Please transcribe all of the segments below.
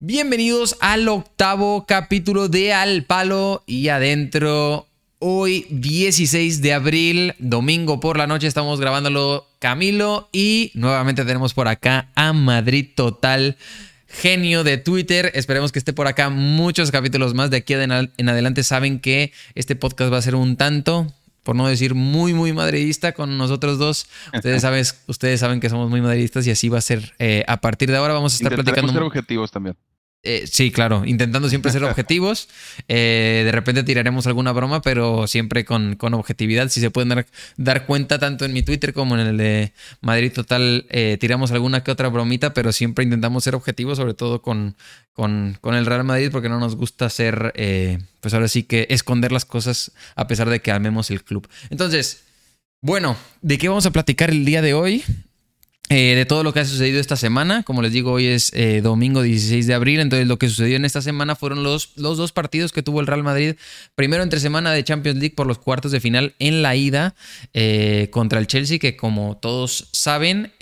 Bienvenidos al octavo capítulo de Al Palo y Adentro. Hoy 16 de abril, domingo por la noche, estamos grabándolo Camilo y nuevamente tenemos por acá a Madrid Total, genio de Twitter. Esperemos que esté por acá muchos capítulos más. De aquí en adelante saben que este podcast va a ser un tanto, por no decir muy, muy madridista con nosotros dos. Ustedes, saben, ustedes saben que somos muy madridistas y así va a ser. Eh, a partir de ahora vamos a estar platicando. ser objetivos también. Eh, sí, claro, intentando siempre ser objetivos. Eh, de repente tiraremos alguna broma, pero siempre con, con objetividad. Si se pueden dar, cuenta, tanto en mi Twitter como en el de Madrid Total, eh, tiramos alguna que otra bromita, pero siempre intentamos ser objetivos, sobre todo con, con, con el Real Madrid, porque no nos gusta ser, pues ahora sí que esconder las cosas a pesar de que amemos el club. Entonces, bueno, ¿de qué vamos a platicar el día de hoy? Eh, de todo lo que ha sucedido esta semana. Como les digo, hoy es eh, domingo 16 de abril. Entonces, lo que sucedió en esta semana fueron los, los dos partidos que tuvo el Real Madrid. Primero, entre semana de Champions League por los cuartos de final en la ida eh, contra el Chelsea, que como todos saben,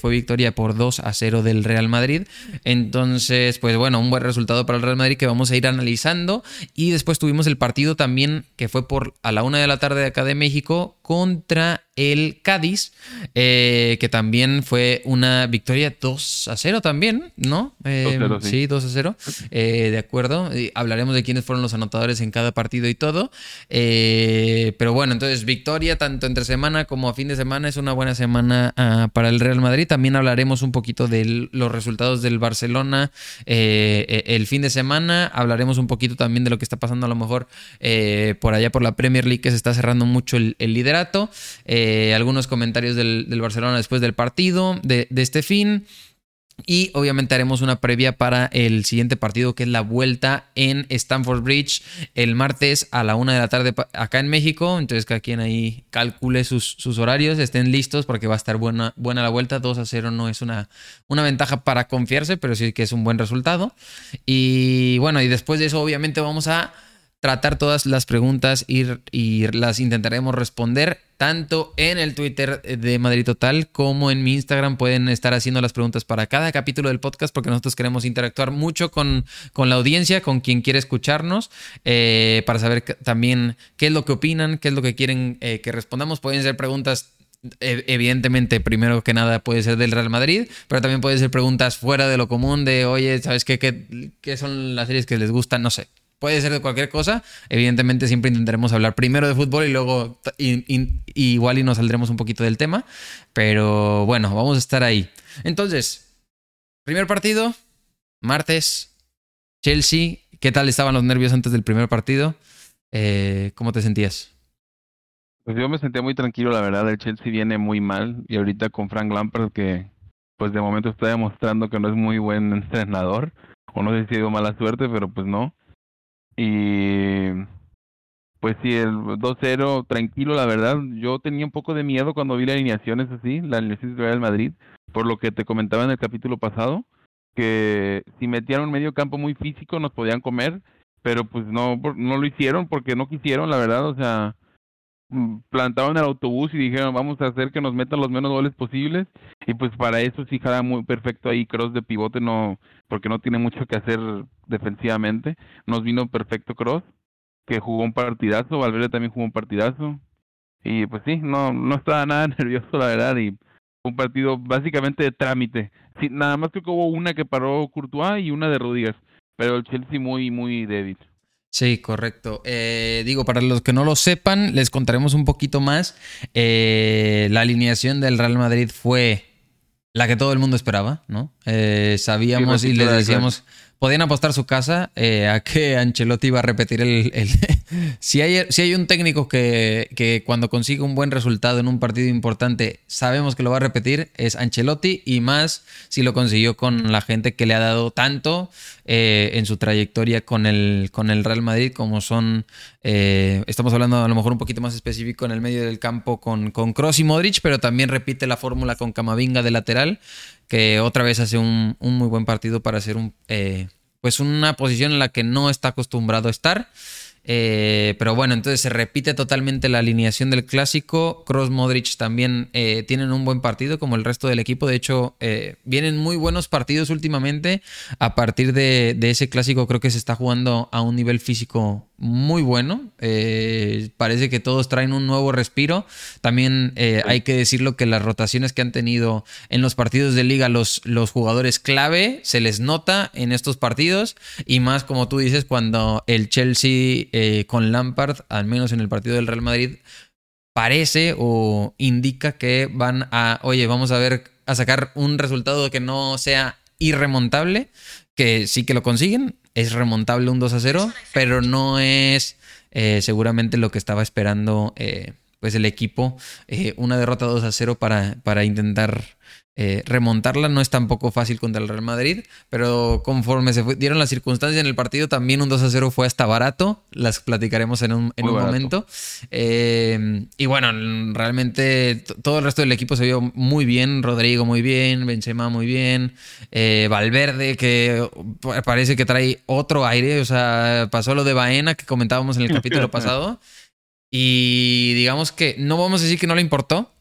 fue victoria por 2 a 0 del Real Madrid. Entonces, pues bueno, un buen resultado para el Real Madrid que vamos a ir analizando. Y después tuvimos el partido también que fue por a la una de la tarde de acá de México contra el Cádiz, eh, que también fue una victoria 2 a 0 también, ¿no? Eh, sí. 2 a 0. Eh, de acuerdo. hablaremos de quiénes fueron los anotadores en cada partido y todo. pero bueno, entonces victoria tanto entre semana como a fin de semana es una buena semana ah, para el Real Madrid. También hablaremos un poquito de los resultados del Barcelona el fin de semana. Hablaremos un poquito también de lo que está pasando a lo mejor por allá por la Premier League que se está cerrando mucho el, el liderato. Eh, algunos comentarios del, Barcelona después del partido, de, este fin. Y obviamente haremos una previa para el siguiente partido, que es la vuelta en Stamford Bridge el martes a la una de la tarde acá en México. Entonces, que quien ahí calcule sus, horarios, estén listos porque va a estar buena, buena la vuelta. 2 a 0 no es una, una ventaja para confiarse, pero sí que es un buen resultado. Y bueno, y después de eso, obviamente, vamos a tratar todas las preguntas y, y, las intentaremos responder tanto en el Twitter de Madrid Total como en mi Instagram. Pueden estar haciendo las preguntas para cada capítulo del podcast porque nosotros queremos interactuar mucho con, con la audiencia, con quien quiere escucharnos, eh, para saber también qué es lo que opinan, qué es lo que quieren eh, que respondamos. Pueden ser preguntas e, evidentemente, primero que nada puede ser del Real Madrid, pero también pueden ser preguntas fuera de lo común de, oye, ¿sabes qué, qué, qué son las series que les gustan? No sé puede ser de cualquier cosa. Evidentemente siempre intentaremos hablar primero de fútbol y luego igual y nos saldremos un poquito del tema. Pero bueno, vamos a estar ahí. Entonces, primer partido, martes, Chelsea. ¿Qué tal estaban los nervios antes del primer partido? Eh, ¿Cómo te sentías? Pues yo me sentía muy tranquilo, la verdad. El Chelsea viene muy mal y ahorita con Frank Lampard que pues de momento está demostrando que no es muy buen entrenador. O no sé si ha sido mala suerte, pero pues no. Y pues sí, el 2-0, tranquilo, la verdad. Yo tenía un poco de miedo cuando vi la alineación, es así, la alineación de Real Madrid, por lo que te comentaba en el capítulo pasado, que si metían un medio campo muy físico nos podían comer, pero pues no, no lo hicieron porque no quisieron, la verdad, o sea, mm, plantaban el autobús y dijeron vamos a hacer que nos metan los menos goles posibles y pues para eso sí jala muy perfecto ahí Cross de pivote no porque no tiene mucho que hacer defensivamente. Nos vino perfecto Cross, que jugó un partidazo, Valverde también jugó un partidazo. Y pues sí, no, no estaba nada nervioso la verdad y un partido básicamente de trámite. Sí, nada más que hubo una que paró Courtois y una de Rodríguez, pero el Chelsea muy, muy débil. Sí, correcto. Eh, digo, para los que no lo sepan, les contaremos un poquito más. Eh, la alineación del Real Madrid fue la que todo el mundo esperaba, ¿no? Eh, sabíamos y le decíamos, podían apostar su casa eh, a que Ancelotti iba a repetir el... si, hay, si hay un técnico que, que, cuando consigue un buen resultado en un partido importante sabemos que lo va a repetir, es Ancelotti y más si lo consiguió con la gente que le ha dado tanto eh, en su trayectoria con el, con el Real Madrid, como son, eh, estamos hablando a lo mejor un poquito más específico en el medio del campo con, con Cross y Modric, pero también repite la fórmula con Camavinga de lateral, que otra vez hace un, muy buen partido para hacer un, eh, pues una posición en la que no está acostumbrado a estar. Eh, pero bueno, entonces se repite totalmente la alineación del clásico. Cross Modric también eh, tienen un buen partido como el resto del equipo. De hecho, eh, vienen muy buenos partidos últimamente. A partir de, ese clásico creo que se está jugando a un nivel físico muy bueno. parece que todos traen un nuevo respiro. También hay que decirlo que las rotaciones que han tenido en los partidos de liga los, los jugadores clave se les nota en estos partidos. Y más como tú dices, cuando el Chelsea eh, con Lampard, al menos en el partido del Real Madrid, parece o indica que van a, oye, vamos a ver, a sacar un resultado que no sea irremontable, que sí que lo consiguen, es remontable un 2 a 0, pero no es eh, seguramente lo que estaba esperando eh, pues el equipo, una derrota 2 a 0 para, para intentar eh, remontarla no es tampoco fácil contra el Real Madrid, pero conforme se dieron las circunstancias en el partido, también un 2 a 0 fue hasta barato. Las platicaremos en un, momento. Eh, y bueno, realmente todo el resto del equipo se vio muy bien. Rodrigo muy bien, Benzema muy bien, eh, Valverde que parece que trae otro aire. O sea, pasó lo de Baena que comentábamos en el capítulo pasado. Y digamos que no vamos a decir que no le importó,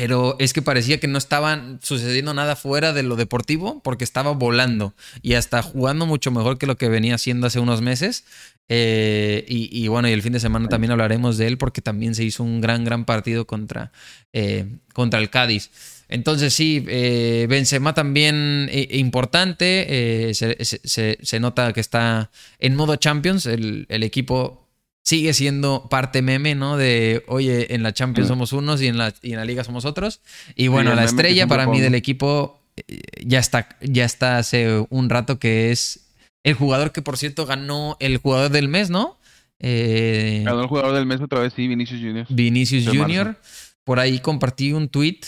pero es que parecía que no estaba sucediendo nada fuera de lo deportivo porque estaba volando y hasta jugando mucho mejor que lo que venía haciendo hace unos meses. Eh, y, bueno, y el fin de semana también hablaremos de él porque también se hizo un gran, gran partido contra, eh, contra el Cádiz. Entonces sí, eh, Benzema también importante, se, nota que está en modo Champions, el equipo sigue siendo parte meme, ¿no? De, oye, en la Champions somos unos y en la, y en la Liga somos otros. Y bueno, la estrella para mí del equipo eh, ya está, ya está hace un rato que es el jugador que, por cierto, ganó el jugador del mes, ¿no? Eh, ganó el jugador del mes otra vez, sí, Vinicius Junior. Vinicius Junior. Por ahí compartí un tweet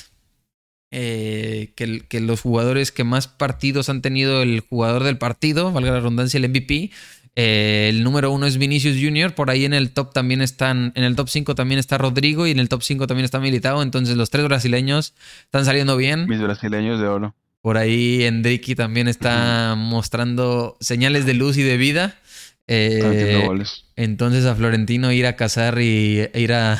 eh, que, que, los jugadores que más partidos han tenido el jugador del partido, valga la redundancia, el MVP, eh, el número uno es Vinicius Jr. Por ahí en el top también están. En el top 5 también está Rodrigo y en el top 5 también está Militao. Entonces los tres brasileños están saliendo bien. Mis brasileños de oro. Por ahí Endricky también está mostrando señales de luz y de vida. Eh, entonces a Florentino ir a cazar y ir a,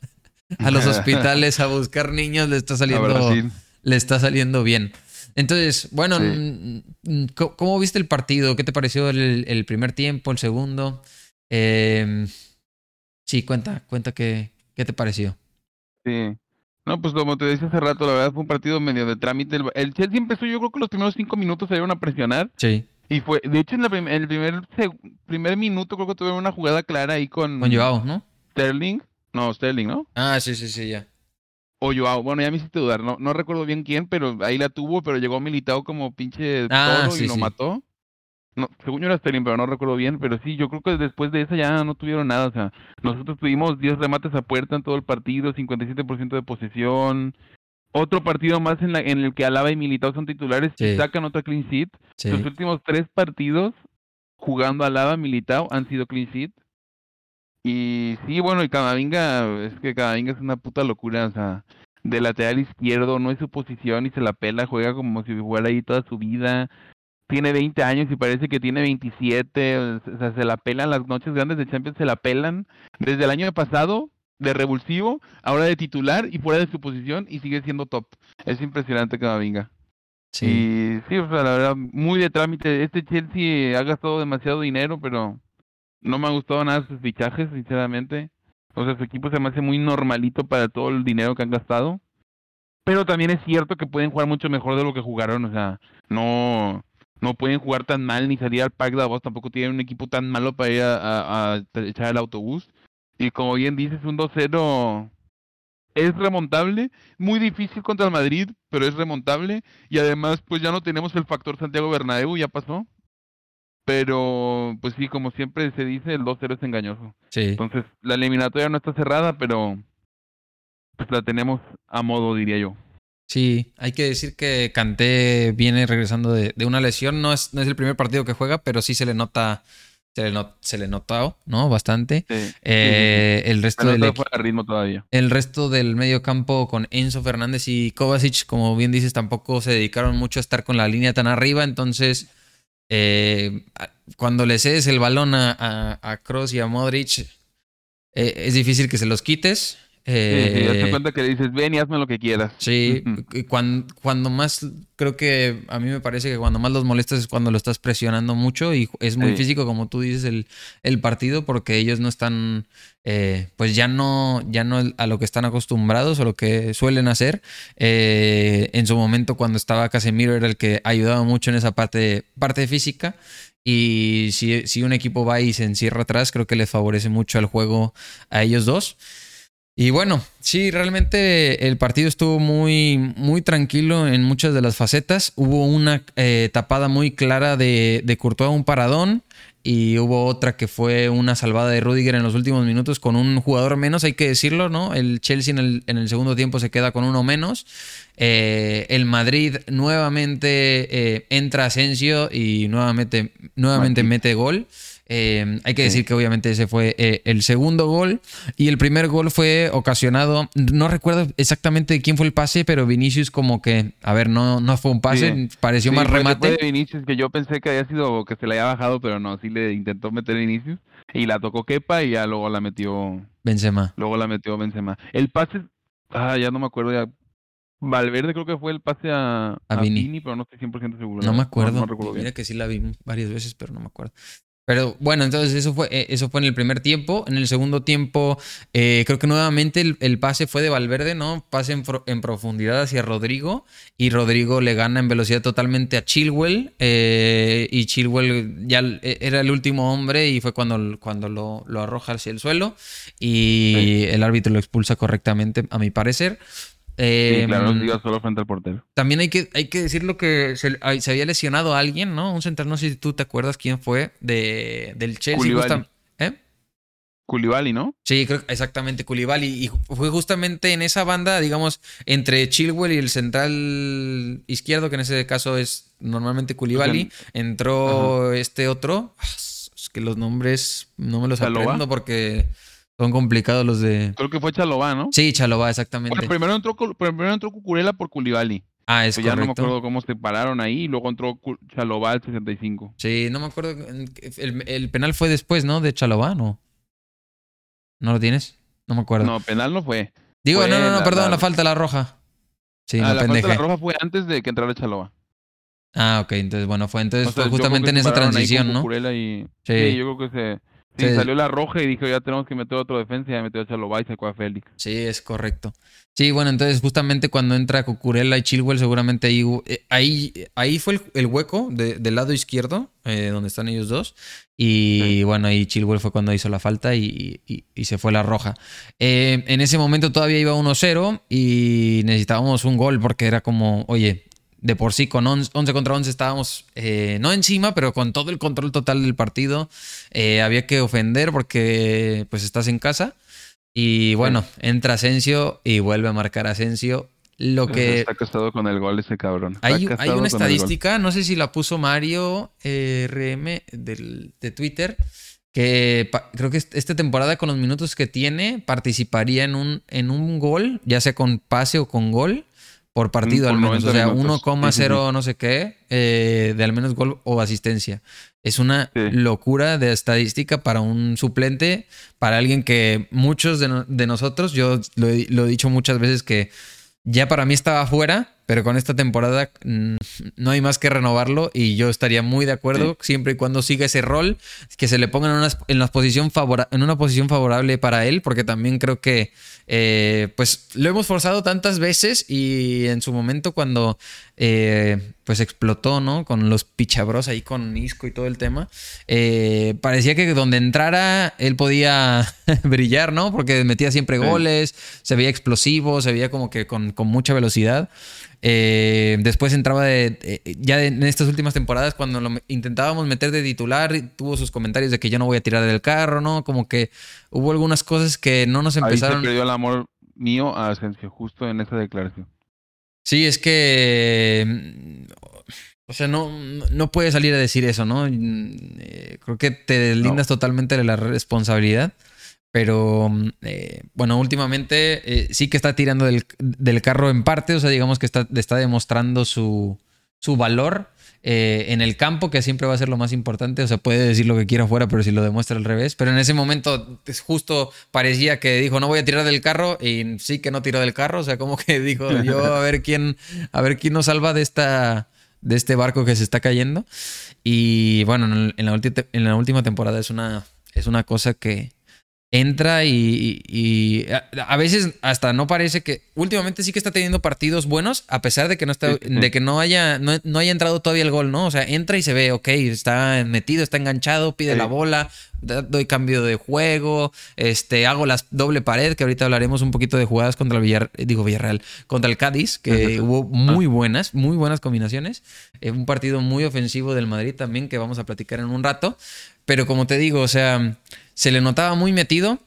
a los hospitales a buscar niños le está saliendo, le está saliendo bien. Entonces, bueno, ¿cómo viste el partido? ¿Qué te pareció el, primer tiempo, el segundo? Em, sí, cuenta, cuenta qué, qué te pareció. Sí. No, pues como te decía hace rato, la verdad fue un partido medio de trámite. El, Chelsea empezó, yo creo que los primeros cinco minutos se dieron a presionar. Sí. Y fue, de hecho, en, el primer, primer minuto creo que tuvieron una jugada clara ahí con... Con Joao, ¿no? Sterling. No, Sterling, ¿no? Ah, sí, sí, sí, ya o Joao, bueno, ya me hiciste dudar, no, no recuerdo bien quién, pero ahí la tuvo, pero llegó militado como pinche ah, y lo mató. No, según yo era Sterling, pero no recuerdo bien, pero sí, yo creo que después de esa ya no tuvieron nada, o sea, nosotros tuvimos 10 remates a puerta en todo el partido, 57% de posesión, otro partido más en, la, en el que Alaba y Militao son titulares y sacan otra clean sheet. Los últimos tres partidos jugando Alaba, Militao han sido clean sheet. Y sí, bueno, y Camavinga, es que Camavinga es una puta locura, o sea, de lateral izquierdo, no es su posición y se la pela, juega como si jugara ahí toda su vida. Tiene 20 años y parece que tiene 27, o sea, se la pelan las noches grandes de Champions, se la pelan desde el año pasado de revulsivo, ahora de titular y fuera de su posición y sigue siendo top. Es impresionante Camavinga. Sí. Y sí, o sea, la verdad, muy de trámite. Este Chelsea ha gastado demasiado dinero, pero no me ha gustado nada sus fichajes, sinceramente. O sea, su equipo se me hace muy normalito para todo el dinero que han gastado. Pero también es cierto que pueden jugar mucho mejor de lo que jugaron. O sea, no, no pueden jugar tan mal ni salir al parque de. Tampoco tienen un equipo tan malo para ir a, echar el autobús. Y como bien dices, un 2-0 es remontable. Muy difícil contra el Madrid, pero es remontable. Y además, pues ya no tenemos el factor Santiago Bernabéu, ya pasó. Pero, pues sí, como siempre se dice, el 2-0 es engañoso. Sí. Entonces, la eliminatoria no está cerrada, pero pues la tenemos a modo, diría yo. Sí, hay que decir que Kanté viene regresando de, una lesión. No es, no es el primer partido que juega, pero sí se le nota. Se le, se le notó, ¿no? Bastante. eh, el resto del ritmo todavía. El resto del medio campo con Enzo Fernández y Kovacic, como bien dices, tampoco se dedicaron mucho a estar con la línea tan arriba. Entonces, eh, cuando le cedes el balón a, a, Cross y a Modric, eh, es difícil que se los quites. Eh, sí, sí, cuenta que le dices, ven y hazme lo que quieras. Sí, cuando, cuando, más, creo que a mí me parece que cuando más los molestas es cuando lo estás presionando mucho y es muy físico, como tú dices, el, el partido, porque ellos no están, eh, pues ya no, ya no a lo que están acostumbrados o lo que suelen hacer. Eh, en su momento, cuando estaba Casemiro, era el que ayudaba mucho en esa parte, parte física. Y si, si un equipo va y se encierra atrás, creo que les favorece mucho al juego a ellos dos. Y bueno, sí, realmente el partido estuvo muy, muy tranquilo en muchas de las facetas. Hubo una eh, tapada muy clara de, de Courtois, un paradón, y hubo otra que fue una salvada de Rudiger en los últimos minutos con un jugador menos, hay que decirlo, ¿no? El Chelsea en el, en el segundo tiempo se queda con uno menos. Eh, el Madrid nuevamente eh, entra Asensio y nuevamente, nuevamente mete gol. Eh, hay que decir que obviamente ese fue eh, el segundo gol y el primer gol fue ocasionado, no recuerdo exactamente quién fue el pase, pero Vinicius como que, a ver, no, no fue un pase, pareció más remate. de Vinicius que yo pensé que había sido que se le había bajado, pero no, sí le intentó meter Vinicius y la tocó Kepa y ya luego la metió Benzema. Luego la metió Benzema. El pase, ah, ya no me acuerdo ya. Valverde creo que fue el pase a, a, Vini. pero no estoy 100% seguro. No me acuerdo. Mira que sí la vi varias veces, pero no me acuerdo. Pero bueno, entonces eso fue, eh, eso fue en el primer tiempo. En el segundo tiempo, eh, creo que nuevamente el, pase fue de Valverde, ¿no? Pase en, profundidad hacia Rodrigo. Y Rodrigo le gana en velocidad totalmente a Chilwell. Eh, y Chilwell ya era el último hombre y fue cuando, cuando lo, lo arroja hacia el suelo. Y el árbitro lo expulsa correctamente, a mi parecer. Eh, claro, diga solo frente al portero. También hay que, hay que decirlo que se, había lesionado a alguien, ¿no? Un central, no sé si tú te acuerdas quién fue de, del Chelsea. ¿Eh? Koulibaly, ¿no? Sí, creo exactamente, Koulibaly. Y fue justamente en esa banda, digamos, entre Chilwell y el central izquierdo, que en ese caso es normalmente Koulibaly, entró este otro. Ah, es que los nombres no me los aprendo porque son complicados los de. Creo que fue Chalobá, ¿no? Sí, Chalobá, exactamente. primero entró, primero entró Cucurella por Culibali. Ah, es correcto. Ya no me acuerdo cómo se pararon ahí y luego entró Chalobá al 65. Sí, no me acuerdo. El, el, penal fue después, ¿no? De Chalobá, ¿no? ¿No lo tienes? No me acuerdo. No, penal no fue. Digo, no, no, no, perdón, la, falta de la roja. Sí, ah, la falta de la roja fue antes de que entrara Chalobá. Ah, ok, entonces, bueno, fue entonces fue justamente en esa transición, ¿no? Y... sí, yo creo que se Sí, salió la roja y dijo, ya tenemos que meter otro defensa y ya metió a Chalobá y sacó a Félix. Sí, es correcto. Sí, bueno, entonces justamente cuando entra Cucurella y Chilwell, seguramente ahí, eh, ahí, ahí fue el, hueco del lado izquierdo, eh, donde están ellos dos. Y bueno, ahí Chilwell fue cuando hizo la falta y, se fue la roja. Eh, en ese momento todavía iba 1-0 y necesitábamos un gol porque era como, oye, de por sí con 11 contra 11 estábamos eh, no encima, pero con todo el control total del partido. Eh, había que ofender porque pues estás en casa. Y bueno, entra Asensio y vuelve a marcar Asensio. Lo que... Está acostado con el gol ese cabrón. hay, una estadística, no sé si la puso Mario eh, RM de Twitter, que creo que esta temporada con los minutos que tiene participaría en un, en un gol, ya sea con pase o con gol por partido al menos. O sea, 1,0 no sé qué eh, de al menos gol o asistencia. Es una locura de estadística para un suplente, para alguien que muchos de, nosotros, yo lo he, lo he, dicho muchas veces que ya para mí estaba fuera, pero con esta temporada mm, no hay más que renovarlo y yo estaría muy de acuerdo siempre y cuando siga ese rol, que se le pongan en una, posición, en una posición favorable para él, porque también creo que eh, pues lo hemos forzado tantas veces y en su momento cuando eh, pues explotó, ¿no? Con los pichabros ahí con Isco y todo el tema, eh, parecía que donde entrara él podía brillar, ¿no? Porque metía siempre goles, se veía explosivo, se veía como que con, con mucha velocidad. Eh, después entraba de, ya en estas últimas temporadas cuando lo intentábamos meter de titular, tuvo sus comentarios de que yo no voy a tirar del carro, ¿no? Como que hubo algunas cosas que no nos empezaron. Ahí se perdió el amor mío a Asensio justo en esa declaración. Sí, es que o sea, no, no puedes salir a decir eso, ¿no? Eh, creo que te deslindas totalmente de la responsabilidad. Pero mm, eh, bueno, últimamente eh, sí que está tirando del, carro en parte, o sea, digamos que está, está demostrando su, su valor. Eh, en el campo, que siempre va a ser lo más importante. O sea, puede decir lo que quiera fuera, pero si lo demuestra al revés. Pero en ese momento es justo parecía que dijo, no voy a tirar del carro y sí que no tiró del carro. O sea, como que dijo, yo a ver quién, a ver quién nos salva de esta de este barco que se está cayendo. Y bueno, en, la, en la última temporada es una, es una cosa que, entra y, a, veces hasta no parece que últimamente sí que está teniendo partidos buenos a pesar de que no está de que no haya no, haya entrado todavía el gol no o sea entra y se ve ok está metido está enganchado pide la bola doy cambio de juego este hago la doble pared que ahorita hablaremos un poquito de jugadas contra el Villarreal digo Villarreal contra el Cádiz que hubo muy buenas muy buenas combinaciones eh, un partido muy ofensivo del Madrid también que vamos a platicar en un rato pero como te digo o sea se le notaba muy metido.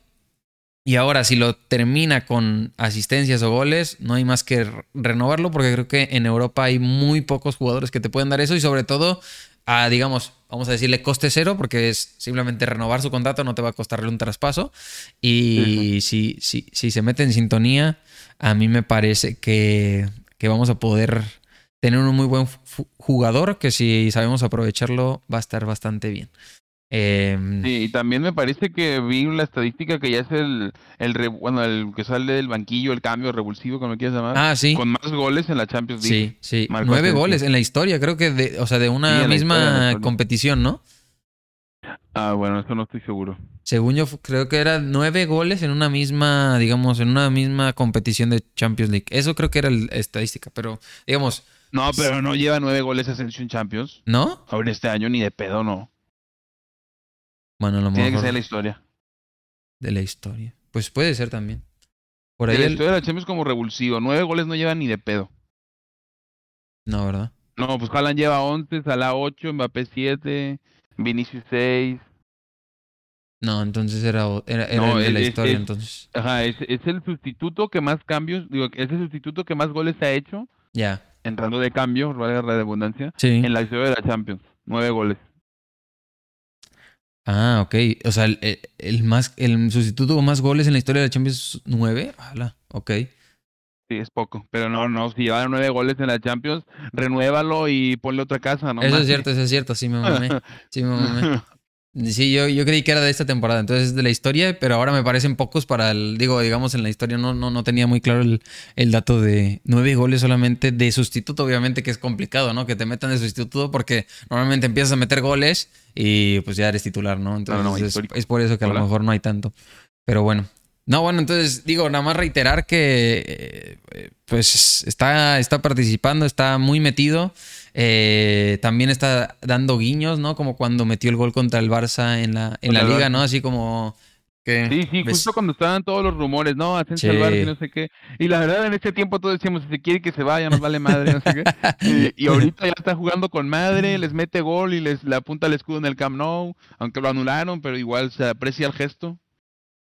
Y ahora, si lo termina con asistencias o goles, no hay más que renovarlo, porque creo que en Europa hay muy pocos jugadores que te pueden dar eso y sobre todo a, digamos, vamos a decirle coste cero, porque es simplemente renovar su contrato, no te va a costarle un traspaso. Y si, si, si, se mete en sintonía, a mí me parece que, que vamos a poder tener un muy buen jugador que si sabemos aprovecharlo va a estar bastante bien. Em, sí, y también me parece que vi la estadística que ya es el, el bueno, el que sale del banquillo, el cambio revulsivo, como quieras llamar. Ah, sí. Con más goles en la Champions League. Sí, sí. Nueve goles en la historia, creo que, de, o sea, de una misma competición, ¿no? Ah, bueno, eso no estoy seguro. Según yo, creo que era nueve goles en una misma, digamos, en una misma competición de Champions League. Eso creo que era la estadística, pero, digamos... No, pero no lleva nueve goles Ascension Champions. ¿No? Ahora este año ni de pedo, no. Bueno, lo Tiene que ser la historia. De la historia. Pues puede ser también. Por ahí de la historia de la Champions como revulsivo. Nueve goles no llevan ni de pedo. No, ¿verdad? No, pues Haaland lleva 11, Salah 8, Mbappé 7, Vinicius 6. No, entonces era, era, de la historia, entonces. Ajá, es, es, el sustituto que más cambios, digo, es el sustituto que más goles ha hecho. Ya. Entrando de cambio, la redundancia. Sí. En la historia de la Champions. Nueve goles. Ah, ok. O sea, el, más, el sustituto con más goles en la historia de la Champions 9. Hala, ok. Sí, es poco. Pero no, no, si lleva nueve goles en la Champions, renuévalo y ponle otra casa, ¿no? Eso es cierto, eso es cierto. Sí me mamé. Sí me mamé. Sí, yo, yo creí que era de esta temporada, entonces es de la historia, pero ahora me parecen pocos para el, digo, digamos, en la historia no, no, no tenía muy claro el, el, dato de nueve goles solamente de sustituto, obviamente que es complicado, ¿no? Que te metan de sustituto porque normalmente empiezas a meter goles y pues ya eres titular, ¿no? Entonces es, por eso que a lo mejor no hay tanto. Pero bueno. No, bueno, entonces digo, nada más reiterar que eh, pues está, está participando, está muy metido. Eh, también está dando guiños, ¿no? Como cuando metió el gol contra el Barça en la, en la liga, ¿no? Así como... Que, sí, sí, justo cuando estaban todos los rumores, ¿no? Hacen salvar y no sé qué. Y la verdad, en ese tiempo todos decíamos, si se quiere que se vaya, nos vale madre, no sé qué. Y, y, ahorita ya está jugando con madre, les mete gol y les le apunta el escudo en el Camp Nou, aunque lo anularon, pero igual se aprecia el gesto.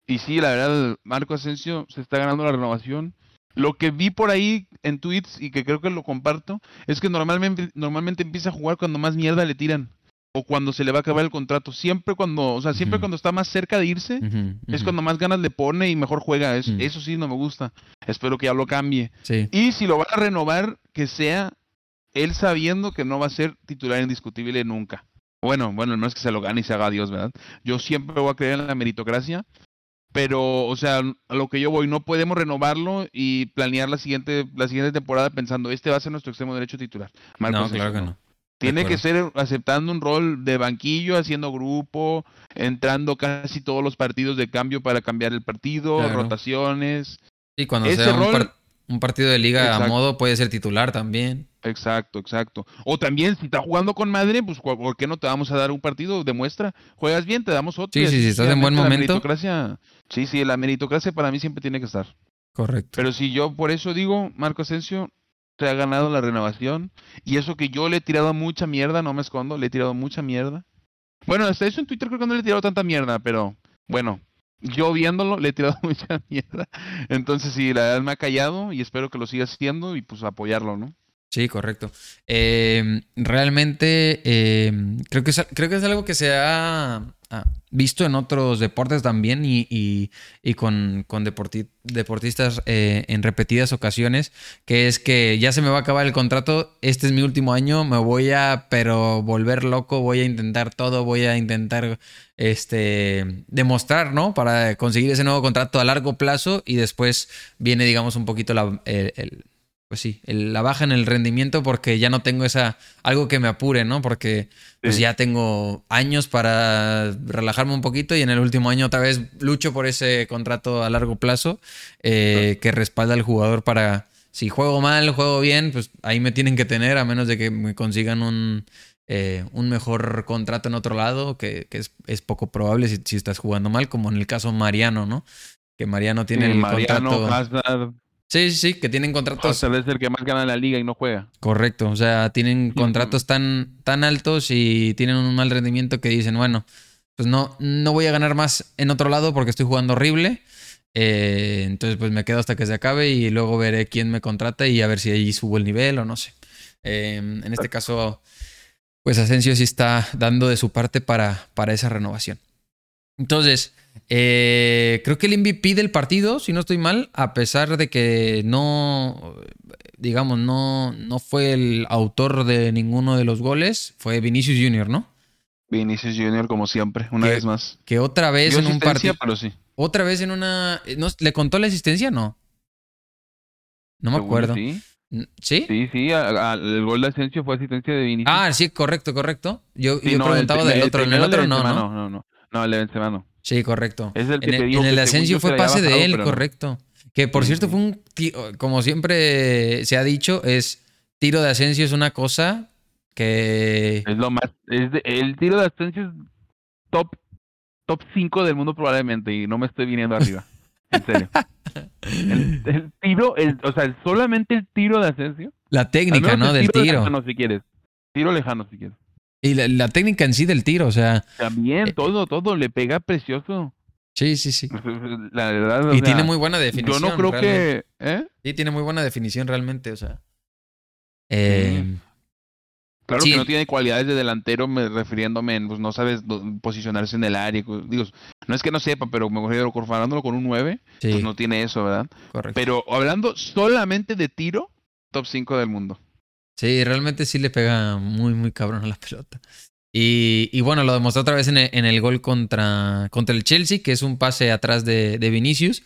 Y sí, la verdad, Marco Asensio se está ganando la renovación. Lo que vi por ahí en tweets y que creo que lo comparto es que normalmente, normalmente empieza a jugar cuando más mierda le tiran o cuando se le va a acabar el contrato. Siempre cuando, o sea, siempre cuando está más cerca de irse es cuando más ganas le pone y mejor juega. Eso sí no me gusta. Espero que ya lo cambie. Y si lo va a renovar, que sea él sabiendo que no va a ser titular indiscutible nunca. Bueno, bueno, no es que se lo gane y se haga Dios, ¿verdad? Yo siempre voy a creer en la meritocracia pero, o sea, a lo que yo voy, no podemos renovarlo y planear la siguiente, la siguiente temporada pensando, este va a ser nuestro extremo derecho titular. no, claro que no. Tiene que ser aceptando un rol de banquillo, haciendo grupo, entrando casi todos los partidos de cambio para cambiar el partido, rotaciones. Y cuando sea un, partido de liga a modo puede ser titular también. Exacto, exacto. O también, si está jugando con madre, pues ¿por qué no te vamos a dar un partido? Demuestra, juegas bien, te damos otro. Sí, sí, sí, estás en buen momento. Meritocracia, sí, sí, la meritocracia para mí siempre tiene que estar. Correcto. Pero si yo por eso digo, Marco Asensio, te ha ganado la renovación. Y eso que yo le he tirado mucha mierda, no me escondo, le he tirado mucha mierda. Bueno, hasta eso en Twitter creo que no le he tirado tanta mierda, pero bueno, yo viéndolo le he tirado mucha mierda. Entonces sí, la verdad me ha callado y espero que lo siga haciendo y pues apoyarlo, ¿no? Sí, correcto. Em, realmente em, creo, que es, creo que es algo que se ha visto en otros deportes también y, y, con, con deportistas eh, en repetidas ocasiones, que es que ya se me va a acabar el contrato, este es mi último año, me voy a, pero volver loco, voy a intentar todo, voy a intentar este, demostrar, ¿no? Para conseguir ese nuevo contrato a largo plazo y después viene, digamos, un poquito la, el pues sí, la baja en el rendimiento porque ya no tengo esa algo que me apure, ¿no? Porque pues ya tengo años para relajarme un poquito y en el último año otra vez lucho por ese contrato a largo plazo eh, que respalda al jugador para si juego mal, juego bien, pues ahí me tienen que tener a menos de que me consigan un, eh, un mejor contrato en otro lado, que, es, poco probable si, estás jugando mal, como en el caso Mariano, ¿no? Que Mariano tiene el contrato. Sí, sí, sí, que tienen contratos. Sea, es el que más gana en la liga y no juega. Correcto, o sea, tienen contratos tan, tan altos y tienen un mal rendimiento que dicen, bueno, pues no, no voy a ganar más en otro lado porque estoy jugando horrible. Eh, entonces, pues me quedo hasta que se acabe y luego veré quién me contrata y a ver si ahí subo el nivel o no sé. Em, en este caso, pues Asensio sí está dando de su parte para, para esa renovación. Entonces, eh, creo que el MVP del partido, si no estoy mal, a pesar de que no, digamos, no, no fue el autor de ninguno de los goles, fue Vinicius Jr., ¿no? Vinicius Jr., como siempre, una vez más. Que otra vez en un partido. Otra vez en una. ¿Le contó la asistencia? No. No me acuerdo. Sí. ¿Sí? Sí, sí, el gol de Asensio fue asistencia de Vinicius. Ah, sí, correcto, correcto. Yo, yo preguntaba del otro. En el otro no, no, no, no. No, el de Benzema no. Sí, correcto. Es el que en, el, en el Asensio fue pase de él, correcto. Que por cierto fue un, como siempre se ha dicho, es tiro de Asensio es una cosa que... Es lo más, es el tiro de Asensio es top, top 5 del mundo probablemente y no me estoy viniendo arriba. En serio. El, tiro, el, o sea, solamente el tiro de Asensio. La técnica, ¿no? Del tiro. Lejano, si quieres. Tiro lejano, si quieres. Y la, técnica en sí del tiro, o sea. También, eh, todo, todo, le pega precioso. Sí, sí, sí. Pues, la verdad. Y tiene muy buena definición. Yo no creo que. ¿eh? Sí, tiene muy buena definición realmente, o sea. Eh, claro que no tiene cualidades de delantero, me, refiriéndome en, pues no sabes posicionarse en el área. Digo, no es que no sepa, pero me refiero comparándolo con un 9, pues no tiene eso, ¿verdad? Correcto. Pero hablando solamente de tiro, top 5 del mundo. Sí, realmente sí le pega muy, muy cabrón a la pelota. Y, bueno, lo demostró otra vez en el, gol contra, contra el Chelsea, que es un pase atrás de, de Vinicius.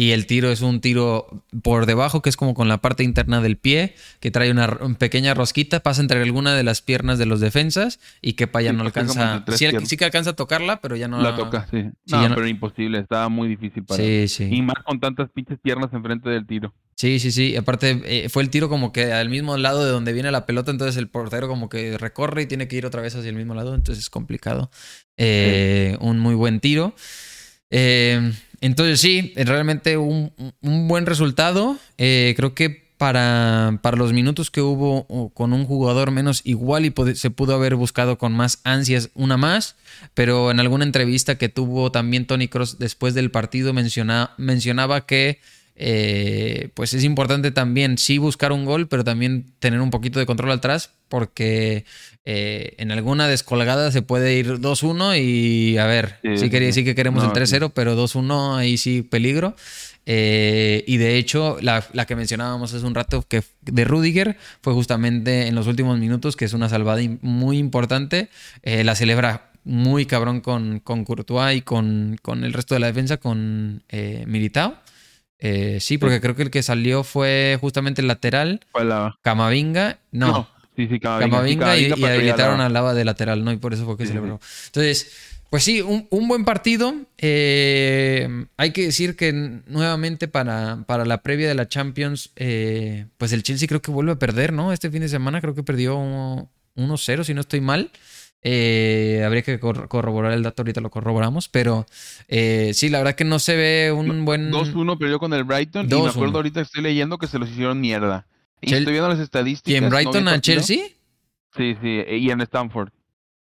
Y el tiro es un tiro por debajo, que es como con la parte interna del pie, que trae una pequeña rosquita, pasa entre alguna de las piernas de los defensas y que ya no alcanza. Sí, que alcanza a tocarla, pero ya no la toca. Sí, no, pero imposible, estaba muy difícil para. Sí, sí. Y más con tantas pinches piernas enfrente del tiro. Sí, sí, sí. Aparte, eh, fue el tiro como que al mismo lado de donde viene la pelota, entonces el portero como que recorre y tiene que ir otra vez hacia el mismo lado, entonces es complicado. Eh, un muy buen tiro. Eh, entonces sí, realmente un, buen resultado. Eh, creo que para, para, los minutos que hubo con un jugador menos igual y se pudo haber buscado con más ansias una más, pero en alguna entrevista que tuvo también Tony Cross después del partido mencionaba que eh, pues es importante también sí buscar un gol, pero también tener un poquito de control atrás, porque eh, en alguna descolgada se puede ir 2-1 y a ver, sí, sí, que queremos el 3-0, pero 2-1 ahí sí peligro. Eh, y de hecho, la, que mencionábamos hace un rato que de Rudiger fue justamente en los últimos minutos, que es una salvada muy importante. la celebra muy cabrón con, con Courtois y con, con el resto de la defensa, con Militao. Eh, sí, porque creo que el que salió fue justamente el lateral. Camavinga. No. Sí, sí, Camavinga. y, habilitaron al lava de lateral, ¿no? Y por eso fue que celebró. Entonces, pues sí, un, buen partido. Eh, hay que decir que nuevamente para, para la previa de la Champions, eh, pues el Chelsea creo que vuelve a perder, ¿no? Este fin de semana creo que perdió 1-0, si no estoy mal. Eh, habría que corroborar el dato, ahorita lo corroboramos, pero eh, sí, la verdad que no se ve un buen... 2-1 perdió con el Brighton y me acuerdo ahorita estoy leyendo que se los hicieron mierda. Y estoy viendo las estadísticas. ¿Y en Brighton a Chelsea? Sí, sí, y en Stanford.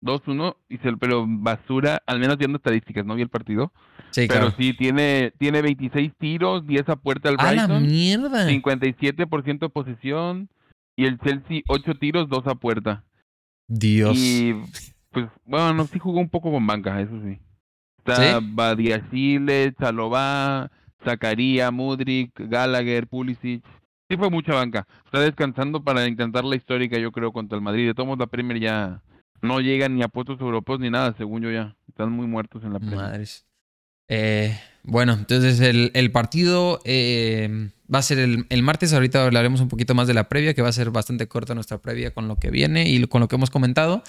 2-1, pero basura, al menos viendo estadísticas, no vi el partido. Sí, pero sí, tiene, tiene 26 tiros, 10 a puerta al Brighton. ¡A la mierda! 57% de posesión y el Chelsea 8 tiros, 2 a puerta. Dios. Y pues, bueno, sí jugó un poco con banca, eso sí. Está Badiasile, Chalobá, Zacaría, Mudrik, Gallagher, Pulisic. Sí fue mucha banca. Está descansando para intentar la histórica, yo creo, contra el Madrid. De todos la Premier ya no llegan ni a puestos europeos ni nada, según yo ya. Están muy muertos en la Premier. Madres. Eh, bueno, entonces el, partido eh, va a ser el, el, martes. Ahorita hablaremos un poquito más de la previa, que va a ser bastante corta nuestra previa con lo que viene y con lo que hemos comentado.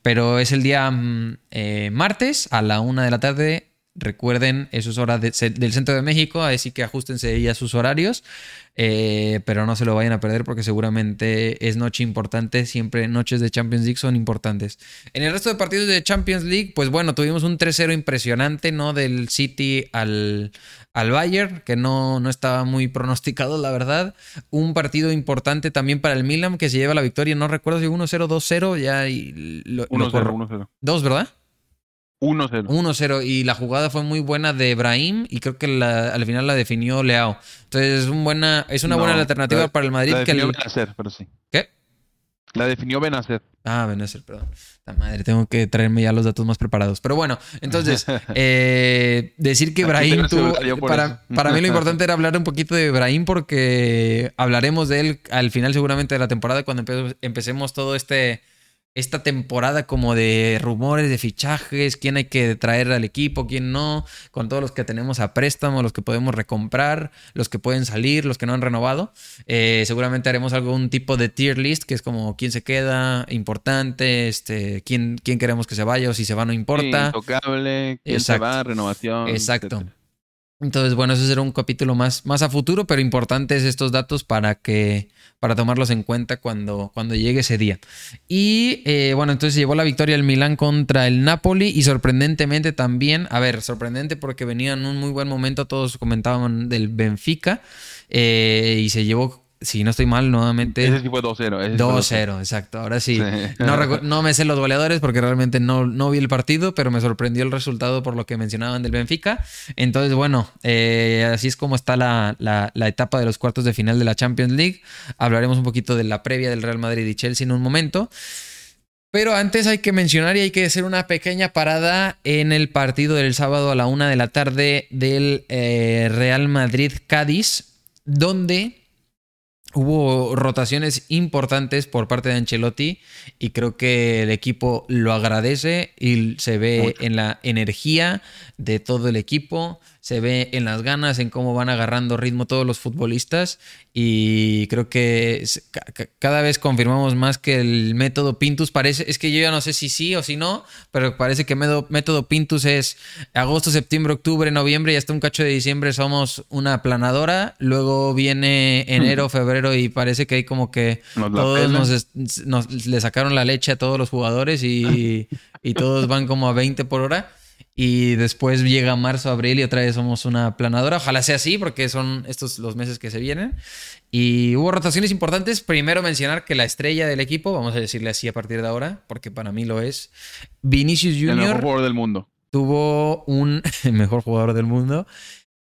Pero es el día mm, eh, martes a la una de la tarde Recuerden, eso es hora del centro de México, así que ajustense ya sus horarios, eh, pero no se lo vayan a perder porque seguramente es noche importante, siempre noches de Champions League son importantes. En el resto de partidos de Champions League, pues bueno, tuvimos un 3-0 impresionante, ¿no? Del City al, al Bayern, que no, no estaba muy pronosticado, la verdad. Un partido importante también para el Milan, que se lleva la victoria, no recuerdo si 1-0, 2-0, ya... 1-0, 1-0. Dos, ¿verdad? 1-0. 1-0. Y la jugada fue muy buena de Brahim y creo que la, al final la definió Leao. Entonces es, un buena, es una buena alternativa para el Madrid. La definió que Benacer, pero sí. ¿Qué? La definió Benacer. Ah, Benacer, perdón. La madre, tengo que traerme ya los datos más preparados. Pero bueno, entonces, eh, decir que Brahim tuvo. Para, para mí lo importante era hablar un poquito de Brahim porque hablaremos de él al final, seguramente, de la temporada, cuando empecemos todo este esta temporada como de rumores de fichajes, quién hay que traer al equipo, quién no, con todos los que tenemos a préstamo, los que podemos recomprar, los que pueden salir, los que no han renovado. Eh, seguramente haremos algún tipo de tier list, que es como quién se queda, importante, este, quién, quién queremos que se vaya o si se va no importa. intocable, quién se va, renovación. Exacto. Entonces, bueno, eso será un capítulo más, más a futuro, pero importantes estos datos para que para tomarlos en cuenta cuando, cuando llegue ese día. Y eh, bueno, entonces llevó la victoria el Milán contra el Napoli y sorprendentemente también, a ver, sorprendente porque venía en un muy buen momento, todos comentaban del Benfica eh, y se llevó si no estoy mal, nuevamente. Ese sí fue 2-0. 2-0, exacto. Ahora sí. No, me sé los goleadores porque realmente no, no, vi el partido, pero me sorprendió el resultado por lo que mencionaban del Benfica. Entonces, bueno, eh, así es como está la, la, etapa de los cuartos de final de la Champions League. Hablaremos un poquito de la previa del Real Madrid y Chelsea en un momento. Pero antes hay que mencionar y hay que hacer una pequeña parada en el partido del sábado a la una de la tarde del eh, Real Madrid-Cádiz, donde Hubo rotaciones importantes por parte de Ancelotti y creo que el equipo lo agradece y se ve en la energía de todo el equipo, se ve en las ganas, en cómo van agarrando ritmo todos los futbolistas. Y creo que cada vez confirmamos más que el método Pintus parece, es que yo ya no sé si sí o si no, pero parece que método, método Pintus es agosto, septiembre, octubre, noviembre y hasta un cacho de diciembre somos una planadora, luego viene enero, febrero y parece que hay como que todos nos, le sacaron la leche a todos los jugadores y, y todos van como a 20 por hora. Y después llega marzo, abril y otra vez somos una planadora. Ojalá sea así porque son estos los meses que se vienen. Y hubo rotaciones importantes. Primero mencionar que la estrella del equipo, vamos a decirle así a partir de ahora, porque para mí lo es, Vinicius Jr. El mejor jugador del mundo. Tuvo un mejor jugador del mundo.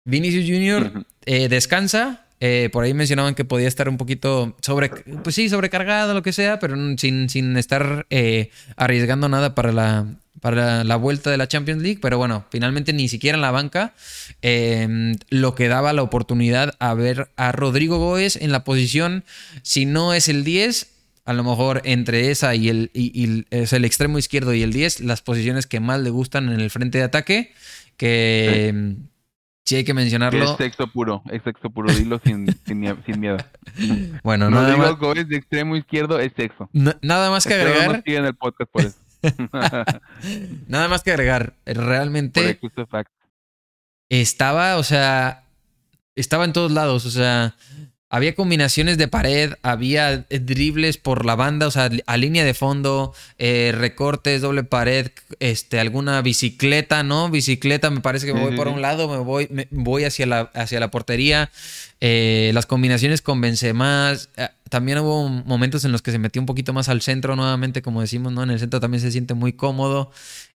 Vinicius Jr. Eh, descansa, eh, por ahí mencionaban que podía estar un poquito sobre, pues sí, sobrecargado, lo que sea, pero sin, sin estar eh, arriesgando nada para la, para la vuelta de la Champions League, pero bueno, finalmente ni siquiera en la banca, em, lo que daba la oportunidad a ver a Rodrigo Goes en la posición, si no es el 10, a lo mejor entre esa y el, y, es el extremo izquierdo y el 10, las posiciones que más le gustan en el frente de ataque, que... Em, sí. hay que mencionarlo. Es sexo puro, es sexo puro, dilo sin, sin, miedo. Bueno, no digo más... de extremo izquierdo, es sexo. nada más que agregar. en el podcast por eso. Nada más que agregar. Realmente estaba, o sea, estaba en todos lados. O sea, había combinaciones de pared, había dribles por la banda, o sea, a línea de fondo, eh, recortes, doble pared, este, alguna bicicleta, ¿no? Bicicleta, me parece que me voy por un lado, me voy, me voy hacia la, hacia la portería. Eh, las combinaciones con Benzema. Eh, también hubo momentos en los que se metió un poquito más al centro nuevamente, como decimos, ¿no? En el centro también se siente muy cómodo.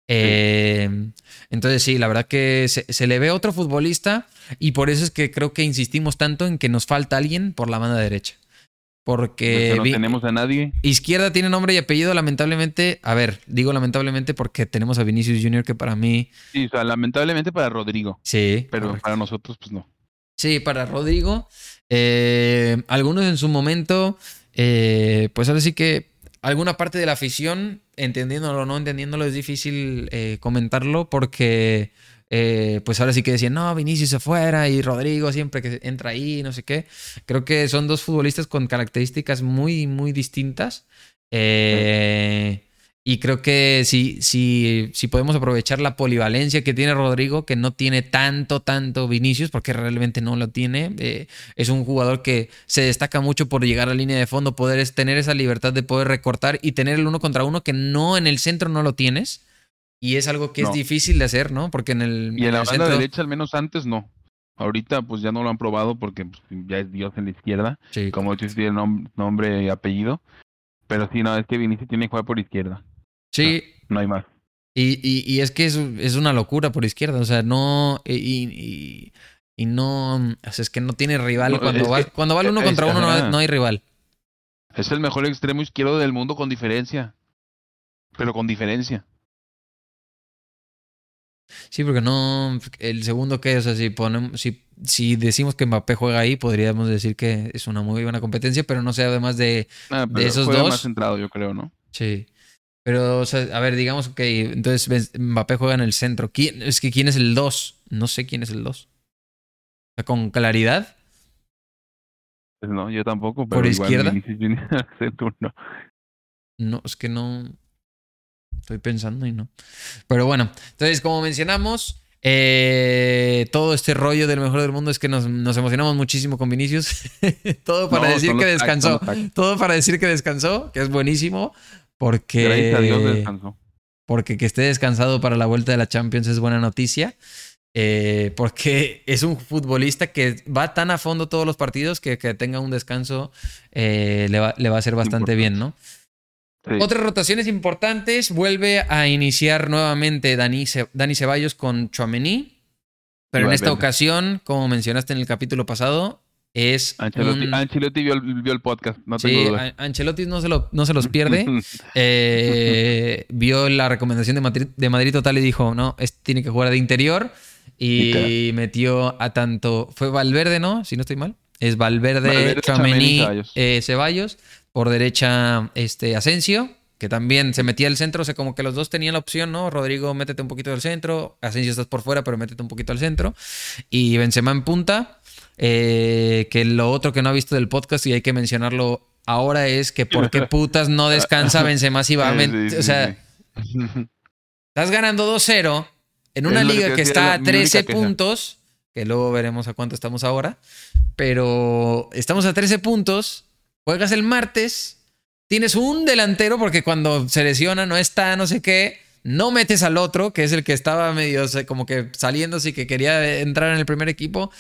Entonces sí, la verdad que se, se le ve otro futbolista y por eso es que creo que insistimos tanto en que nos falta alguien por la banda derecha. Porque, no tenemos a nadie. Izquierda tiene nombre y apellido, lamentablemente. A ver, digo lamentablemente porque tenemos a Vinicius Jr. que para mí. Sí, o sea, lamentablemente para Rodrigo. Sí. Pero para nosotros, pues no. Sí, para Rodrigo. Eh, algunos en su momento, eh, pues ahora sí que alguna parte de la afición, entendiéndolo o no entendiéndolo, es difícil eh, comentarlo porque eh, pues ahora sí que decían, no, Vinicius se fuera y Rodrigo siempre que entra ahí, no sé qué. Creo que son dos futbolistas con características muy, muy distintas. Eh, y creo que si, si, si podemos aprovechar la polivalencia que tiene Rodrigo, que no tiene tanto, tanto Vinicius, porque realmente no lo tiene. Eh, es un jugador que se destaca mucho por llegar a la línea de fondo, poder tener esa libertad de poder recortar y tener el uno contra uno que no en el centro no lo tienes. Y es algo que es difícil de hacer, ¿no? Porque en el. Y en, la banda derecha, al menos antes, no. Ahorita, pues ya no lo han probado porque pues, ya es Dios en la izquierda. Sí. Como tú tiene nombre y apellido. Pero sí, no, es que Vinicius tiene que jugar por izquierda. Sí. No, hay más. Y, y, y, es que es, es, una locura por izquierda. O sea, no. Y, y no. O sea, es que no tiene rival. cuando, va, cuando va uno contra uno, no, no hay rival. Es el mejor extremo izquierdo del mundo con diferencia. Pero con diferencia. Sí, porque no. El segundo que, o sea, si ponemos. Si, si decimos que Mbappé juega ahí, podríamos decir que es una muy buena competencia, pero no sé, además de, ah, de esos dos. más centrado, yo creo, ¿no? Sí. Pero, o sea, a ver, digamos que entonces Mbappé juega en el centro. ¿Quién, es que quién es el 2? No sé quién es el 2. O sea, con claridad. Pues no, yo tampoco. Pero ¿Por izquierda? No, es que no. Estoy pensando y no. Pero bueno, entonces, como mencionamos, eh, todo este rollo del mejor del mundo es que nos, emocionamos muchísimo con Vinicius. todo para decir que descansó. todo para decir que descansó, que es buenísimo. Porque. Gracias a Dios descansó. Porque que esté descansado para la vuelta de la Champions es buena noticia. Eh, porque es un futbolista que va tan a fondo todos los partidos que que tenga un descanso eh, le, va, le, va, a hacer bastante bien, ¿no? Otras rotaciones importantes, vuelve a iniciar nuevamente Dani, Ceballos con Chouameni, pero en esta ocasión, como mencionaste en el capítulo pasado, es Ancelotti, vio, el podcast, no sí, Ancelotti no se, lo, no se los pierde. Eh, vio la recomendación de Madrid, de Madrid Total y dijo, no, este tiene que jugar de interior. Y metió a tanto, fue Valverde, ¿no? Si no estoy mal. Es Valverde, Valverde eh, Ceballos por derecha este, Asensio, que también se metía al centro, o sea, como que los dos tenían la opción, ¿no? Rodrigo, métete un poquito al centro, Asensio estás por fuera, pero métete un poquito al centro. Y Benzema en punta, eh, que lo otro que no ha visto del podcast y hay que mencionarlo ahora es que por qué putas no descansa Benzema si va o sea, estás ganando 2-0 en una liga que, está a 13 puntos, que luego veremos a cuánto estamos ahora, pero estamos a 13 puntos Juegas el martes, tienes un delantero porque cuando se lesiona no está, no sé qué. No metes al otro, que es el que estaba medio como que saliéndose y que quería entrar en el primer equipo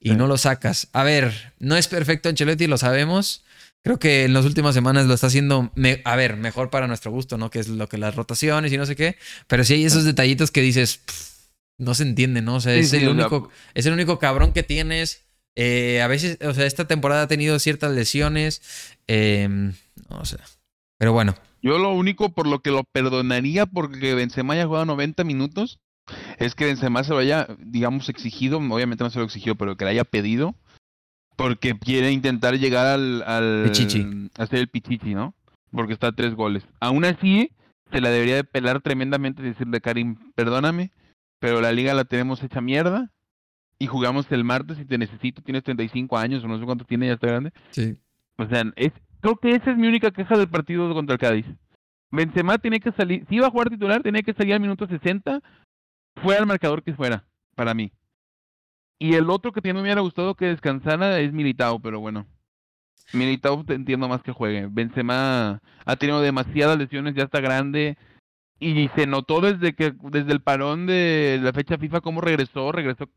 y no lo sacas. A ver, no es perfecto Ancelotti, lo sabemos. Creo que en las últimas semanas lo está haciendo, a ver, mejor para nuestro gusto, ¿no? Que es lo que las rotaciones y no sé qué. Pero sí hay esos detallitos que dices, no se entiende, ¿no? O sea, es, el único, es el único cabrón que tienes eh, a veces, o sea, esta temporada ha tenido ciertas lesiones. Em, no sé. Pero bueno. Yo lo único por lo que lo perdonaría porque Benzema haya jugado 90 minutos es que Benzema se lo haya, digamos, exigido. Obviamente no se lo exigió, pero que le haya pedido. Porque quiere intentar llegar al. al Pichichi. Hacer el Pichichi, ¿no? Porque está a tres goles. Aún así, se la debería de pelar tremendamente y decirle, Karim, perdóname, pero la liga la tenemos hecha mierda y jugamos el martes y te necesito, tienes 35 años o no sé cuánto tiene, ya está grande. Sí. O sea, es, creo que esa es mi única queja del partido contra el Cádiz. Benzema tiene que salir, si iba a jugar titular, tenía que salir al minuto 60, fuera el marcador que fuera, para mí. Y el otro que me hubiera gustado que descansara es Militao, pero bueno. Militao entiendo más que juegue. Benzema ha tenido demasiadas lesiones, ya está grande. Y se notó desde que desde el parón de la fecha FIFA cómo regresó, regresó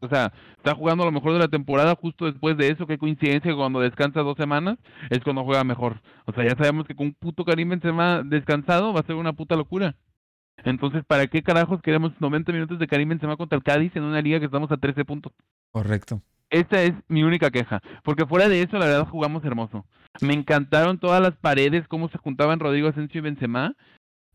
o sea, está jugando a lo mejor de la temporada justo después de eso, qué coincidencia cuando descansa dos semanas es cuando juega mejor. O sea, ya sabemos que con un puto Karim Benzema descansado va a ser una puta locura. Entonces, ¿para qué carajos queremos 90 minutos de Karim Benzema contra el Cádiz en una liga que estamos a 13 puntos? Correcto. esta es mi única queja. Porque fuera de eso, la verdad, jugamos hermoso. Me encantaron todas las paredes, cómo se juntaban Rodrigo Asensio y Benzema.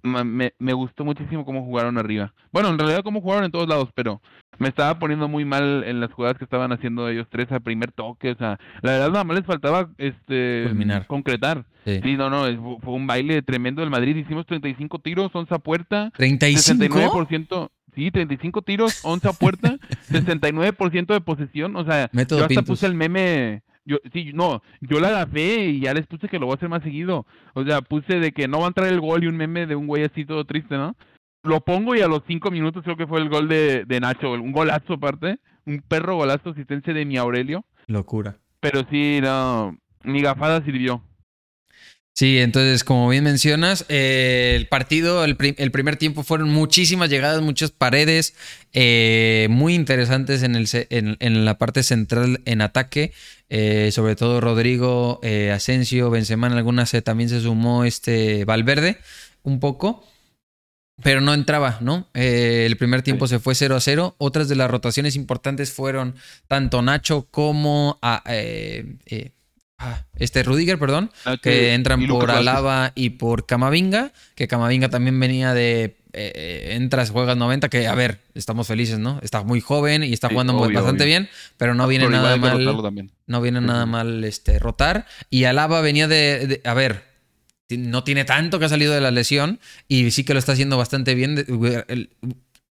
Me, me gustó muchísimo cómo jugaron arriba. Bueno, en realidad cómo jugaron en todos lados, pero me estaba poniendo muy mal en las jugadas que estaban haciendo ellos tres al primer toque. O sea, la verdad nada más les faltaba este concretar. Sí. no, no, fue un baile tremendo del Madrid. Hicimos 35 tiros, 11 a puerta. ¿35? 69%. Sí, 35 tiros, 11 a puerta, 69% de posesión. O sea, yo hasta puse el meme. Yo, sí, no, yo la agafé y ya les puse que lo voy a hacer más seguido. O sea, puse de que no va a entrar el gol y un meme de un güey así todo triste, ¿no? Lo pongo y a los 5 minutos creo que fue el gol de, de Nacho, un golazo aparte, un perro golazo, asistencia de mi Aurelio. Locura. Pero sí, no, mi gafada sirvió. Sí, entonces, como bien mencionas, eh, el partido, el, primer tiempo fueron muchísimas llegadas, muchas paredes, eh, muy interesantes en, el, en, la parte central en ataque, eh, sobre todo Rodrigo, Asensio, Benzema, en algunas también se sumó este Valverde un poco. Pero no entraba, ¿no? el primer tiempo se fue 0 a 0. Otras de las rotaciones importantes fueron tanto Nacho como a, este Rudiger, perdón, ah, que, entran por Alaba y por Camavinga, que Camavinga también venía de eh, entras, juegas 90, que a ver, estamos felices, ¿no? Está muy joven y está jugando bastante bien, pero no viene nada mal. No viene nada mal este, rotar. Y Alaba venía de, a ver, no tiene tanto que ha salido de la lesión y sí que lo está haciendo bastante bien.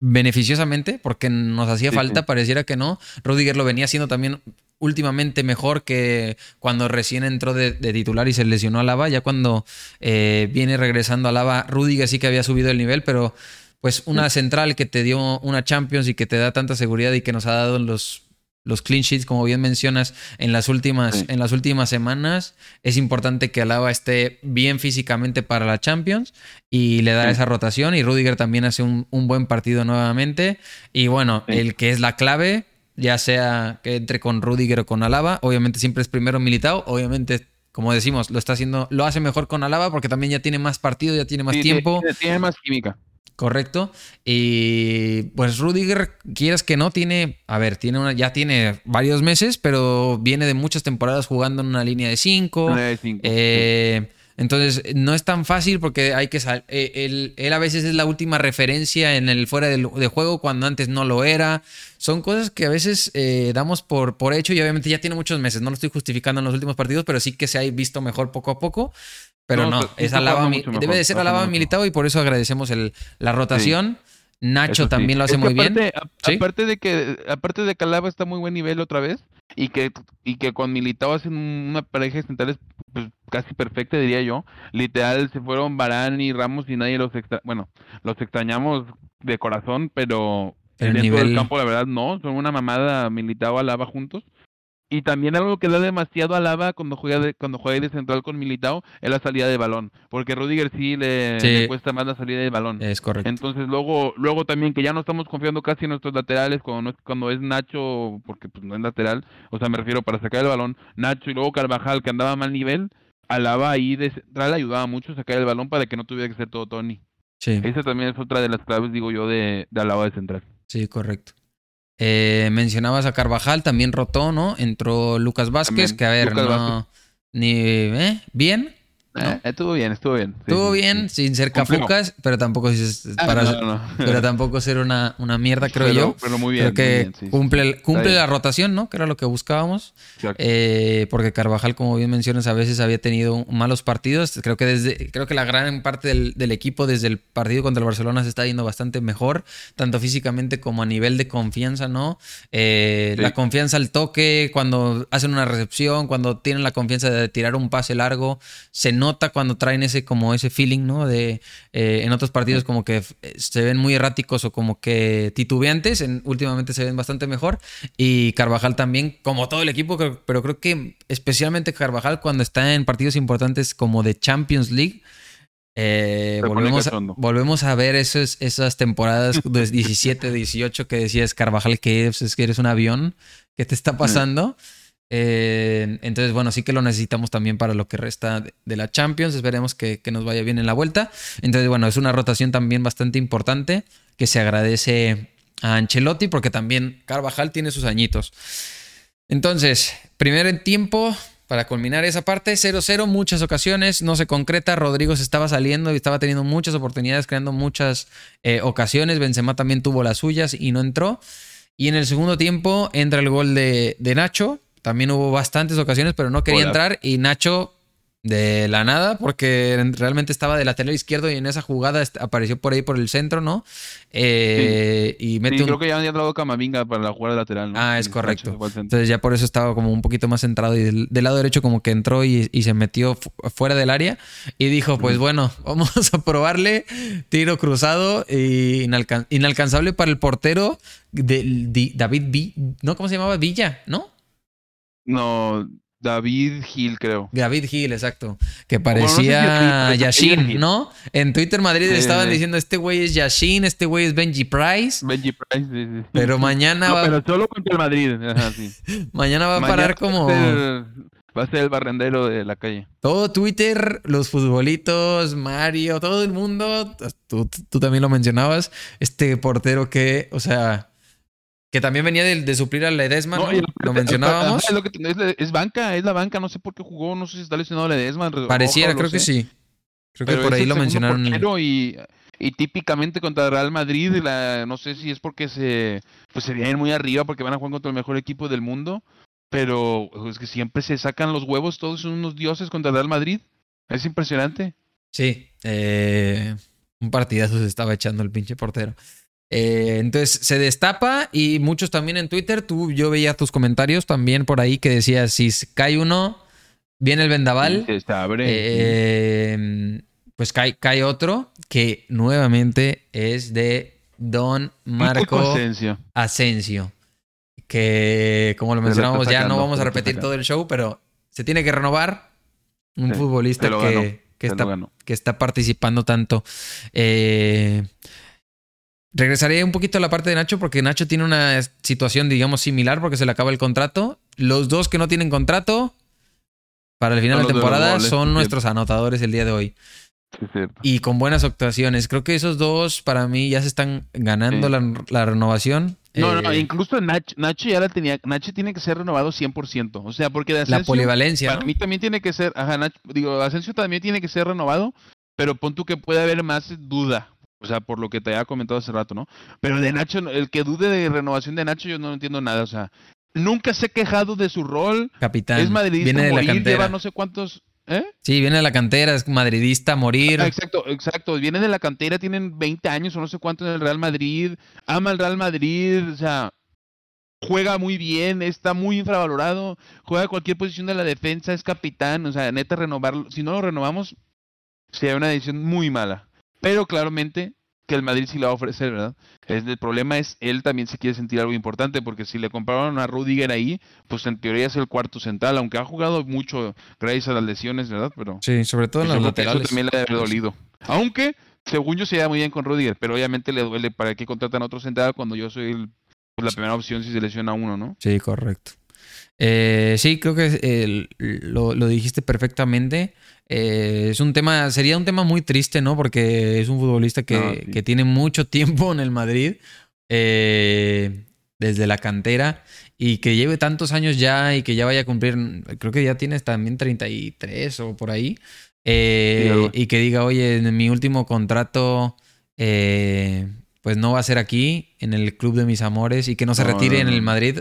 beneficiosamente, porque nos hacía falta, pareciera que no. Rudiger lo venía haciendo también últimamente mejor que cuando recién entró de, titular y se lesionó a Lava. Ya cuando eh, viene regresando a Lava, Rudiger sí que había subido el nivel, pero pues una central que te dio una Champions y que te da tanta seguridad y que nos ha dado los, los clean sheets, como bien mencionas, en las últimas, en las últimas semanas, es importante que Alaba esté bien físicamente para la Champions y le da esa rotación. Y Rudiger también hace un, un, buen partido nuevamente. Y bueno, el que es la clave, ya sea que entre con Rudiger o con Alaba. Obviamente siempre es primero Militao. Obviamente, como decimos, lo está haciendo, lo hace mejor con Alaba porque también ya tiene más partido, ya tiene más tiempo. Tiene, más química. Correcto. Y pues Rudiger, quieras que no, tiene, a ver, tiene una, ya tiene varios meses, pero viene de muchas temporadas jugando en una línea de cinco. de cinco. Entonces, no es tan fácil porque hay que eh, él, él, a veces es la última referencia en el fuera del, de juego cuando antes no lo era. Son cosas que a veces eh, damos por, por hecho y obviamente ya tiene muchos meses. No lo estoy justificando en los últimos partidos, pero sí que se ha visto mejor poco a poco. Pero no, es alaba, debe de ser alaba militado y por eso agradecemos el, la rotación. Nacho también lo hace muy bien. Aparte de que aparte de que Alaba está muy buen nivel otra vez y que y que con Militao hacen una pareja de centrales pues, casi perfecta diría yo. Literal se fueron Barán y Ramos y nadie los extra bueno, los extrañamos de corazón, pero el dentro nivel... del campo la verdad no, son una mamada Militao Alaba juntos. Y también algo que da demasiado a Lava cuando juega de, cuando juega de central con Militao es la salida de balón. Porque Rudiger sí le, cuesta más la salida de balón. Es correcto. Entonces luego, luego también que ya no estamos confiando casi en nuestros laterales cuando, cuando es Nacho, porque pues no es lateral, o sea me refiero para sacar el balón, Nacho y luego Carvajal que andaba a mal nivel, Alaba ahí de central ayudaba mucho a sacar el balón para que no tuviera que ser todo Tony. Sí. Esa también es otra de las claves, digo yo, de, de Alaba de central. Sí, correcto. Eh, mencionabas a Carvajal, también rotó, ¿no? Entró Lucas Vázquez, que a ver, no. Ni. ¿eh? ¿Bien? Eh, estuvo bien, estuvo bien. estuvo bien, sin ser cafucas, pero tampoco ah, para, pero tampoco ser una, una mierda, creo yo. Pero muy bien. Creo que cumple, cumple la rotación, ¿no? Que era lo que buscábamos. Eh, porque Carvajal, como bien mencionas, a veces había tenido malos partidos. Creo que desde, creo que la gran parte del, del, equipo desde el partido contra el Barcelona se está yendo bastante mejor, tanto físicamente como a nivel de confianza, ¿no? Eh, la confianza al toque, cuando hacen una recepción, cuando tienen la confianza de tirar un pase largo, se nota cuando traen ese como ese feeling, ¿no? De eh, en otros partidos como que eh, se ven muy erráticos o como que titubeantes, en, últimamente se ven bastante mejor y Carvajal también, como todo el equipo, pero creo que especialmente Carvajal cuando está en partidos importantes como de Champions League. Eh, volvemos, a, volvemos a ver esos, esas temporadas de 17, 18 que decías Carvajal que es, que eres un avión. ¿Qué te está pasando? Eh, entonces, bueno, sí que lo necesitamos también para lo que resta de, la Champions. Esperemos que, nos vaya bien en la vuelta. Entonces, bueno, es una rotación también bastante importante que se agradece a Ancelotti porque también Carvajal tiene sus añitos. Entonces, primer tiempo, para culminar esa parte, 0-0, muchas ocasiones, no se concreta. Rodrigo se estaba saliendo y estaba teniendo muchas oportunidades, creando muchas eh, ocasiones. Benzema también tuvo las suyas y no entró. Y en el segundo tiempo entra el gol de, de Nacho. También hubo bastantes ocasiones, pero no quería entrar. Y Nacho de la nada, porque realmente estaba de lateral izquierdo y en esa jugada apareció por ahí por el centro, ¿no? Eh, Y mete creo que ya había entrado Camavinga para la jugada lateral, ¿no? Ah, es correcto. Entonces ya por eso estaba como un poquito más centrado y del, lado derecho como que entró y, se metió fuera del área y dijo, pues bueno, vamos a probarle tiro cruzado y inalcanzable para el portero de, David V, ¿no? ¿Cómo se llamaba? Villa, ¿no? No, David Gil, creo. David Gil, exacto. Que parecía Yashin, ¿no? En Twitter Madrid estaban diciendo, este güey es Yashin, este güey es Benji Price. Benji Price, sí, sí. Pero mañana va... pero solo contra el Madrid. mañana va a parar como... Va a, ser el barrendero de la calle. Todo Twitter, los futbolitos, Mario, todo el mundo, tú, tú también lo mencionabas, este portero que, o sea que también venía de, suplir a Ledesma, ¿no? Lo mencionábamos. Es, banca, es la banca, no sé por qué jugó, no sé si está lesionado Ledesma. Pareciera, creo que sí. Creo que por ahí lo mencionaron. Y, y típicamente contra Real Madrid, la, no sé si es porque se, pues se vienen muy arriba porque van a jugar contra el mejor equipo del mundo, pero es que siempre se sacan los huevos, todos son unos dioses contra Real Madrid. Es impresionante. Sí, eh, un partidazo se estaba echando el pinche portero. Eh, entonces se destapa y muchos también en Twitter, tú, yo veía tus comentarios también por ahí que decías, si cae uno, viene el vendaval. Eh, pues cae, cae, otro que nuevamente es de Don Marco Asensio. Que como lo mencionamos ya no vamos a repetir todo el show, pero se tiene que renovar. Un futbolista que, que, está, que, está, participando tanto. Eh, Regresaré un poquito a la parte de Nacho porque Nacho tiene una situación, digamos, similar porque se le acaba el contrato. Los dos que no tienen contrato para el final de temporada son nuestros anotadores el día de hoy. y con buenas actuaciones. Creo que esos dos para mí ya se están ganando la, renovación. No, no, eh, incluso Nacho, Nacho, ya la tenía. Nacho tiene que ser renovado 100%. O sea, porque de Asensio, La polivalencia. Para mí también tiene que ser. Ajá, Nacho, digo, Asensio también tiene que ser renovado. Pero pon tú que puede haber más duda. O sea, por lo que te había comentado hace rato, ¿no? Pero de Nacho, el que dude de renovación de Nacho, yo no entiendo nada. O sea, nunca se ha quejado de su rol. Capitán. Es madridista viene de la cantera. lleva no sé cuántos. ¿Eh? Sí, viene de la cantera, es madridista, morir. exacto, exacto. Viene de la cantera, tienen 20 años o no sé cuántos en el Real Madrid. Ama el Real Madrid, o sea, juega muy bien, está muy infravalorado, juega cualquier posición de la defensa, es capitán. O sea, neta, renovarlo. Si no lo renovamos, sería una decisión muy mala. Pero claramente que el Madrid sí la va a ofrecer, ¿verdad? el problema es, él también se quiere sentir algo importante, porque si le compraron a Rudiger ahí, pues en teoría es el cuarto central, aunque ha jugado mucho gracias a las lesiones, ¿verdad? Pero sí, sobre todo en las laterales. Eso también le debe dolido. Aunque, según yo, se da muy bien con Rudiger, pero obviamente le duele para que contratan a otro central cuando yo soy pues, la primera opción si se lesiona uno, ¿no? Sí, correcto. Eh, sí, creo que lo, lo, dijiste perfectamente. Eh, es un tema, sería un tema muy triste, ¿no? Porque es un futbolista que, que tiene mucho tiempo en el Madrid, eh, desde la cantera, y que lleve tantos años ya y que ya vaya a cumplir, creo que ya tienes también 33 o por ahí, eh, y que diga, oye, en mi último contrato, pues no va a ser aquí, en el club de mis amores, y que no se retire en el Madrid.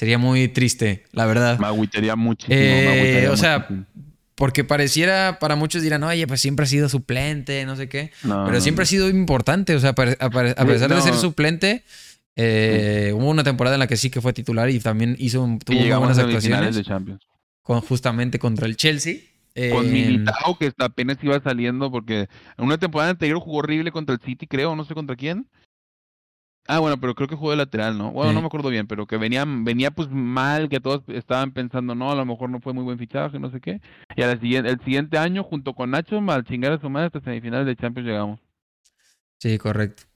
Sería muy triste, la verdad. Me agüitaría muchísimo. o sea, porque pareciera, para muchos dirán, oye, pues siempre ha sido suplente, no sé qué. pero siempre ha sido importante. O sea, a, pesar de ser suplente, eh, hubo una temporada en la que sí que fue titular y también hizo tuvo muy buenas actuaciones. De Champions. Con, justamente contra el Chelsea. Con Militao, que apenas iba saliendo, porque en una temporada anterior jugó horrible contra el City, creo, no sé contra quién. Ah, bueno, pero creo que jugó de lateral, ¿no? Bueno, no me acuerdo bien, pero que venía, venía pues mal, que todos estaban pensando, no, a lo mejor no fue muy buen fichaje, no sé qué. Y al siguiente, el siguiente año, junto con Nacho, al chingar a su madre hasta semifinales de Champions llegamos. Sí, correcto.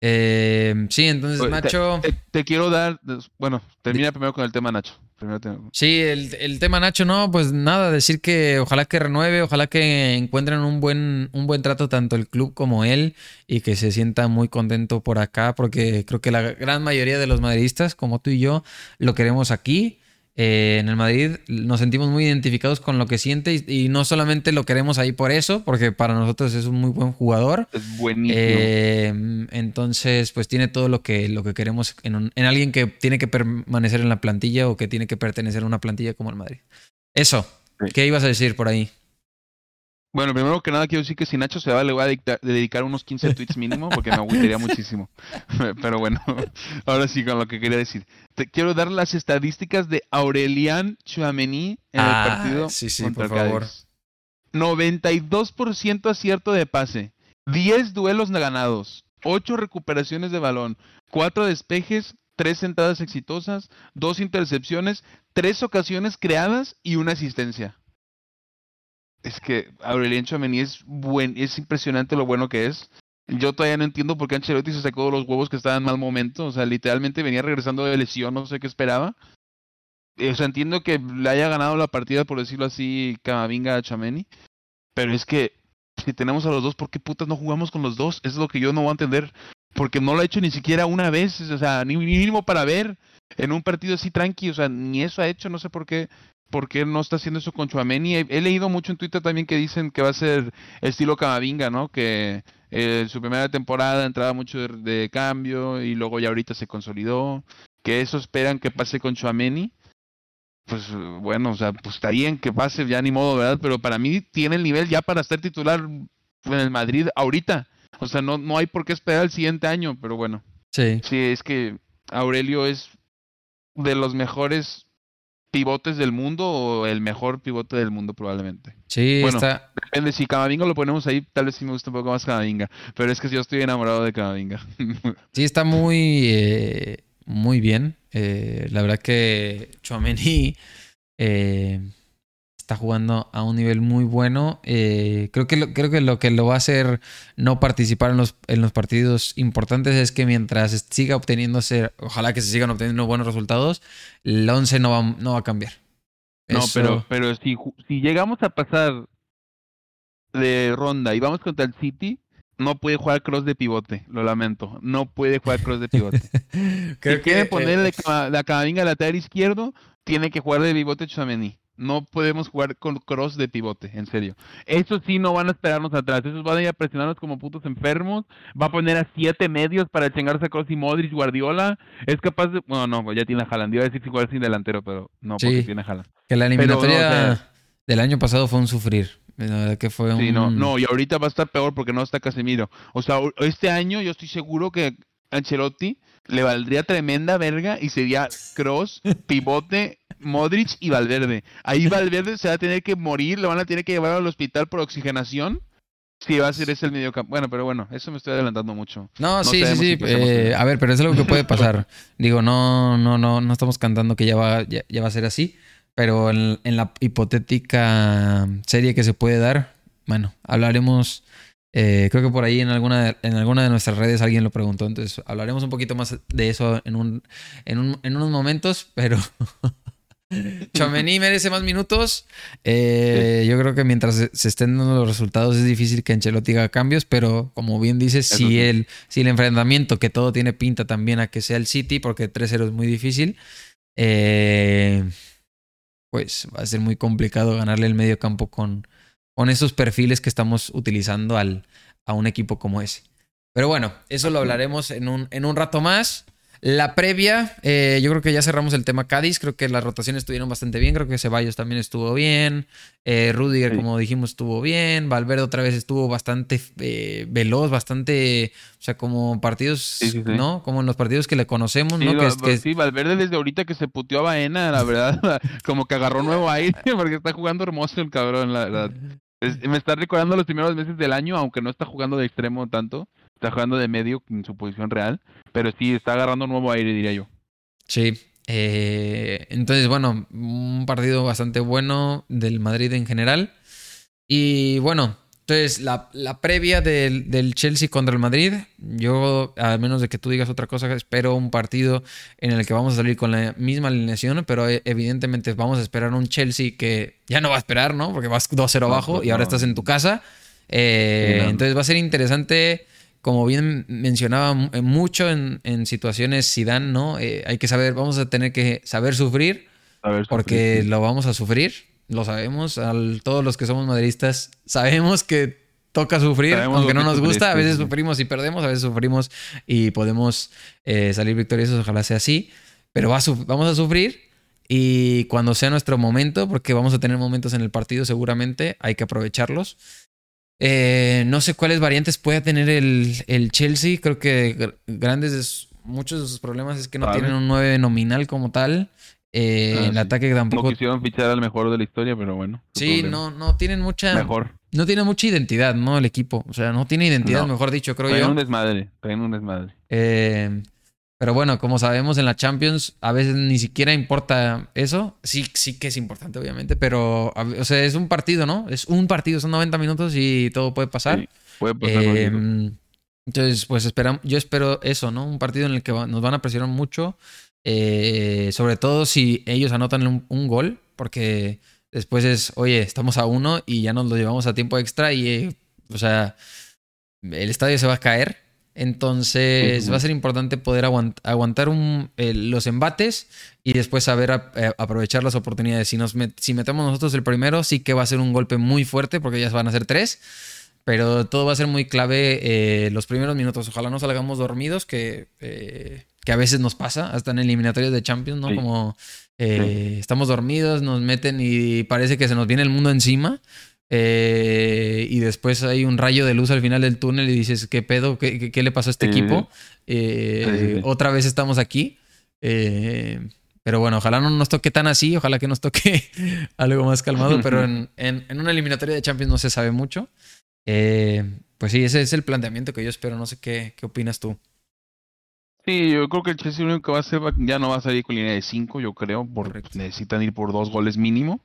Eh, sí, entonces Nacho. Te, quiero dar. Bueno, termina primero con el tema Nacho. Sí, el, tema Nacho, no, pues nada, decir que ojalá que renueve, ojalá que encuentren un buen, un buen trato tanto el club como él y que se sienta muy contento por acá, porque creo que la gran mayoría de los madridistas, como tú y yo, lo queremos aquí eh, en el Madrid nos sentimos muy identificados con lo que siente y, no solamente lo queremos ahí por eso, porque para nosotros es un muy buen jugador. Es buenísimo. Eh, entonces, pues tiene todo lo que, lo que queremos en, en, alguien que tiene que permanecer en la plantilla o que tiene que pertenecer a una plantilla como el Madrid. Eso, ¿qué ibas a decir por ahí? Bueno, primero que nada quiero decir que si Nacho se va le voy a dedicar unos 15 tweets mínimo porque me gustaría muchísimo. Pero bueno, ahora sí con lo que quería decir. Te quiero dar las estadísticas de Aurelian Chouameni en el ah, partido sí, sí, por favor. 92% acierto de pase, 10 duelos ganados, 8 recuperaciones de balón, 4 despejes, 3 entradas exitosas, 2 intercepciones, 3 ocasiones creadas y una asistencia. Es que Aurelien Chouameni es buen, es impresionante lo bueno que es. Yo todavía no entiendo por qué Ancelotti se sacó los huevos que estaban en mal momento. O sea, literalmente venía regresando de lesión, no sé qué esperaba. O sea, entiendo que le haya ganado la partida, por decirlo así, Camavinga a Chameni. Pero es que si tenemos a los dos, ¿por qué putas no jugamos con los dos? Es lo que yo no voy a entender. Porque no lo ha hecho ni siquiera una vez, o sea, ni mínimo para ver en un partido así tranqui, o sea, ni eso ha hecho, no sé por qué por qué no está haciendo eso con Chuameni. He, leído mucho en Twitter también que dicen que va a ser estilo Camavinga, ¿no? Que en eh, su primera temporada entraba mucho de, cambio y luego ya ahorita se consolidó. Que eso esperan que pase con Chuameni. Pues bueno, o sea, pues está bien que pase, ya ni modo, ¿verdad? Pero para mí tiene el nivel ya para ser titular en el Madrid ahorita. O sea, no, no hay por qué esperar el siguiente año, pero bueno. Sí. Sí, es que Aurelio es de los mejores pivotes del mundo o el mejor pivote del mundo probablemente. Sí, bueno, está... depende, si Camavinga lo ponemos ahí, tal vez sí me gusta un poco más Camavinga, pero es que yo estoy enamorado de Camavinga. sí, está muy, eh, muy bien. Eh, la verdad que Chouameni eh, está jugando a un nivel muy bueno. Eh, creo, que lo, creo que lo que lo va a hacer no participar en los, en los partidos importantes es que mientras siga obteniéndose, ojalá que se sigan obteniendo buenos resultados, el 11 no va, no va a cambiar. No, pero, pero si, si llegamos a pasar de ronda y vamos contra el City, no puede jugar cross de pivote, lo lamento. No puede jugar cross de pivote. Creo si quiere ponerle la Camavinga lateral izquierdo, tiene que jugar de pivote Chouameni no podemos jugar con cross de pivote, en serio. Eso sí, no van a esperarnos atrás. Esos van a ir a presionarnos como putos enfermos. Va a poner a siete medios para chingarse a Cross y Modric, Guardiola. Es capaz de. Bueno, no, ya tiene a Haaland. Iba a decir que jugar sin delantero, pero no, porque tiene a Haaland. Que la eliminatoria del año pasado fue un sufrir. que fue sí, no, no, y ahorita va a estar peor porque no está Casemiro. O sea, este año yo estoy seguro que Ancelotti le valdría tremenda verga y sería Cross, pivote, Modric y Valverde. Ahí Valverde se va a tener que morir, le van a tener que llevar al hospital por oxigenación. Si va a ser ese el mediocampo. Bueno, pero bueno, eso me estoy adelantando mucho. No, sí, sí, sí. Eh, a ver, pero es algo que puede pasar. Digo, no, no, no, no estamos cantando que ya va, ya, va a ser así. Pero en, en, la hipotética serie que se puede dar, bueno, hablaremos eh, creo que por ahí en alguna, de, en alguna de nuestras redes alguien lo preguntó, entonces hablaremos un poquito más de eso en, un, en, un, en unos momentos, pero Chomení merece más minutos. Eh, yo creo que mientras se estén dando los resultados es difícil que Ancelotti haga cambios, pero como bien dices, si el, si el enfrentamiento, que todo tiene pinta también a que sea el City, porque 3-0 es muy difícil, eh, pues va a ser muy complicado ganarle el medio campo con, con esos perfiles que estamos utilizando al, a un equipo como ese. Pero bueno, eso lo hablaremos en un, en un rato más. La previa, eh, yo creo que ya cerramos el tema Cádiz. Creo que las rotaciones estuvieron bastante bien. Creo que Ceballos también estuvo bien. Eh, Rudiger, como dijimos, estuvo bien. Valverde otra vez estuvo bastante eh, veloz, bastante. O sea, como partidos, ¿no? Como en los partidos que le conocemos, ¿no? Que, Sí, Valverde desde ahorita que se puteó a Baena, la verdad, como que agarró nuevo aire porque está jugando hermoso el cabrón, la verdad me está recordando los primeros meses del año, aunque no está jugando de extremo tanto. Está jugando de medio en su posición real. Pero sí, está agarrando nuevo aire, diría yo. Sí. Eh, entonces, bueno, un partido bastante bueno del Madrid en general. Y bueno, entonces, la, previa del, Chelsea contra el Madrid, yo, a menos de que tú digas otra cosa, espero un partido en el que vamos a salir con la misma alineación, pero eh, evidentemente vamos a esperar un Chelsea que ya no va a esperar, ¿no? Porque vas 2-0 abajo pues y ahora estás en tu casa. Eh, entonces va a ser interesante, como bien mencionaba mucho en, situaciones Zidane, ¿no? Eh, hay que saber, vamos a tener que saber sufrir porque lo vamos a sufrir, lo sabemos, al, todos los que somos madridistas sabemos que toca sufrir, aunque no nos gusta, a veces sufrimos y perdemos, a veces sufrimos y podemos eh, salir victoriosos, ojalá sea así, pero vamos a sufrir y cuando sea nuestro momento, porque vamos a tener momentos en el partido seguramente, hay que aprovecharlos. Eh, no sé cuáles variantes puede tener el, el Chelsea, creo que grandes, muchos de sus problemas es que no tienen un 9 nominal como tal. Eh, ah, el ataque tampoco. No quisieron fichar al mejor de la historia, pero bueno. Sí, no, no tienen mucha. Mejor. No tiene mucha identidad, ¿no? El equipo. O sea, no tiene identidad, mejor dicho, creo yo. un desmadre. Traen un desmadre. Eh, pero bueno, como sabemos en la Champions, a veces ni siquiera importa eso. Sí, sí que es importante, obviamente, pero, o sea, es un partido, ¿no? Es un partido, son 90 minutos y todo puede pasar. puede pasar. Em, entonces, pues esperamos, yo espero eso, ¿no? Un partido en el que nos van a presionar mucho, eh, sobre todo si ellos anotan un, gol, porque después es, oye, estamos a uno y ya nos lo llevamos a tiempo extra y, eh, o sea, el estadio se va a caer entonces va a ser importante poder aguantar los embates y después saber eh, aprovechar las oportunidades. Si, nos si metemos nosotros el primero, sí que va a ser un golpe muy fuerte porque ya van a ser tres. Pero todo va a ser muy clave eh, los primeros minutos. Ojalá no salgamos dormidos, que, eh, que a veces nos pasa, hasta en eliminatorios de Champions, ¿no? Como estamos dormidos, nos meten y parece que se nos viene el mundo encima. Eh, y después hay un rayo de luz al final del túnel y dices, ¿qué pedo? ¿Qué, qué, le pasó a este equipo? Eh, otra vez estamos aquí. Eh, pero bueno, ojalá no nos toque tan así, ojalá que nos toque algo más calmado, pero en, en, una eliminatoria de Champions no se sabe mucho. pues sí, ese es el planteamiento que yo espero, no sé qué, qué opinas tú. Sí, yo creo que el Chelsea lo único que va a hacer ya no va a salir con línea de 5, yo creo, porque necesitan ir por dos goles mínimo.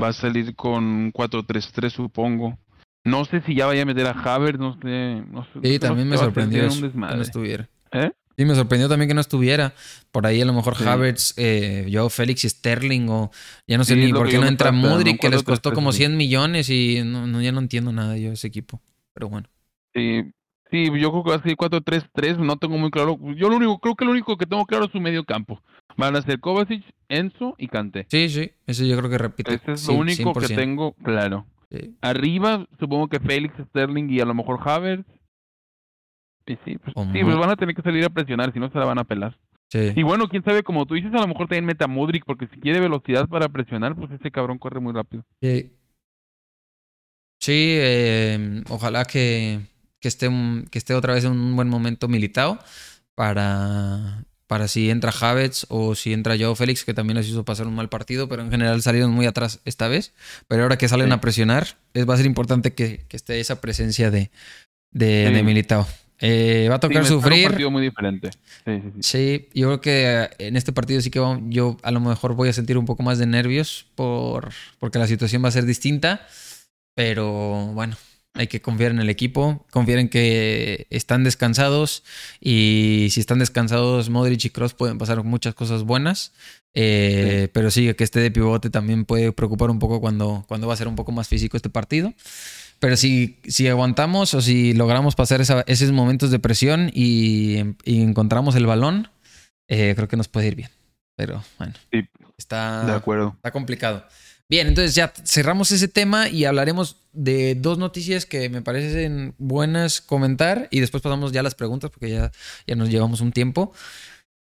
Va a salir con 4-3-3, supongo. No sé si ya vaya a meter a Havertz, no sé. No sé sí, también me sorprendió que no estuviera. ¿Eh? Sí, me sorprendió también que no estuviera. Por ahí a lo mejor Havertz, eh, yo, Félix y Sterling, o ya no sé ni por qué no entra Mudrik, que les costó como 100 millones y no, ya no entiendo nada yo ese equipo. Pero bueno. Sí, sí yo creo que va a ser 4-3-3, no tengo muy claro. Yo lo único, creo que lo único que tengo claro es su medio campo. Van a ser Kovacic, Enzo y Kanté. Sí, sí, eso yo creo que repite. Ese es lo único que tengo claro. Arriba, supongo que Félix, Sterling y a lo mejor Havertz. Y sí, pues, sí, pues van a tener que salir a presionar, si no se la van a pelar. Sí. Y bueno, quién sabe, como tú dices, a lo mejor también meta Modric, porque si quiere velocidad para presionar, pues ese cabrón corre muy rápido. Sí. Sí, eh, ojalá que, que, esté, que esté otra vez en un buen momento militado para, para si entra Havertz o si entra Joe Félix, que también les hizo pasar un mal partido, pero en general salieron muy atrás esta vez. Pero ahora que salen a presionar, es, va a ser importante que, esté esa presencia de, de, Militao. Eh, va a tocar sufrir. un partido muy diferente. Sí, yo creo que en este partido sí que yo a lo mejor voy a sentir un poco más de nervios por, porque la situación va a ser distinta. Pero bueno, hay que confiar en el equipo, confiar en que están descansados y si están descansados Modric y Cross pueden pasar muchas cosas buenas. Eh, pero sí, que esté de pivote también puede preocupar un poco cuando, cuando va a ser un poco más físico este partido. Pero si, si aguantamos o si logramos pasar esos momentos de presión y, encontramos el balón, eh, creo que nos puede ir bien. Pero bueno, está, de acuerdo. está complicado. Bien, entonces ya cerramos ese tema y hablaremos de dos noticias que me parecen buenas comentar y después pasamos ya a las preguntas porque ya, ya nos llevamos un tiempo.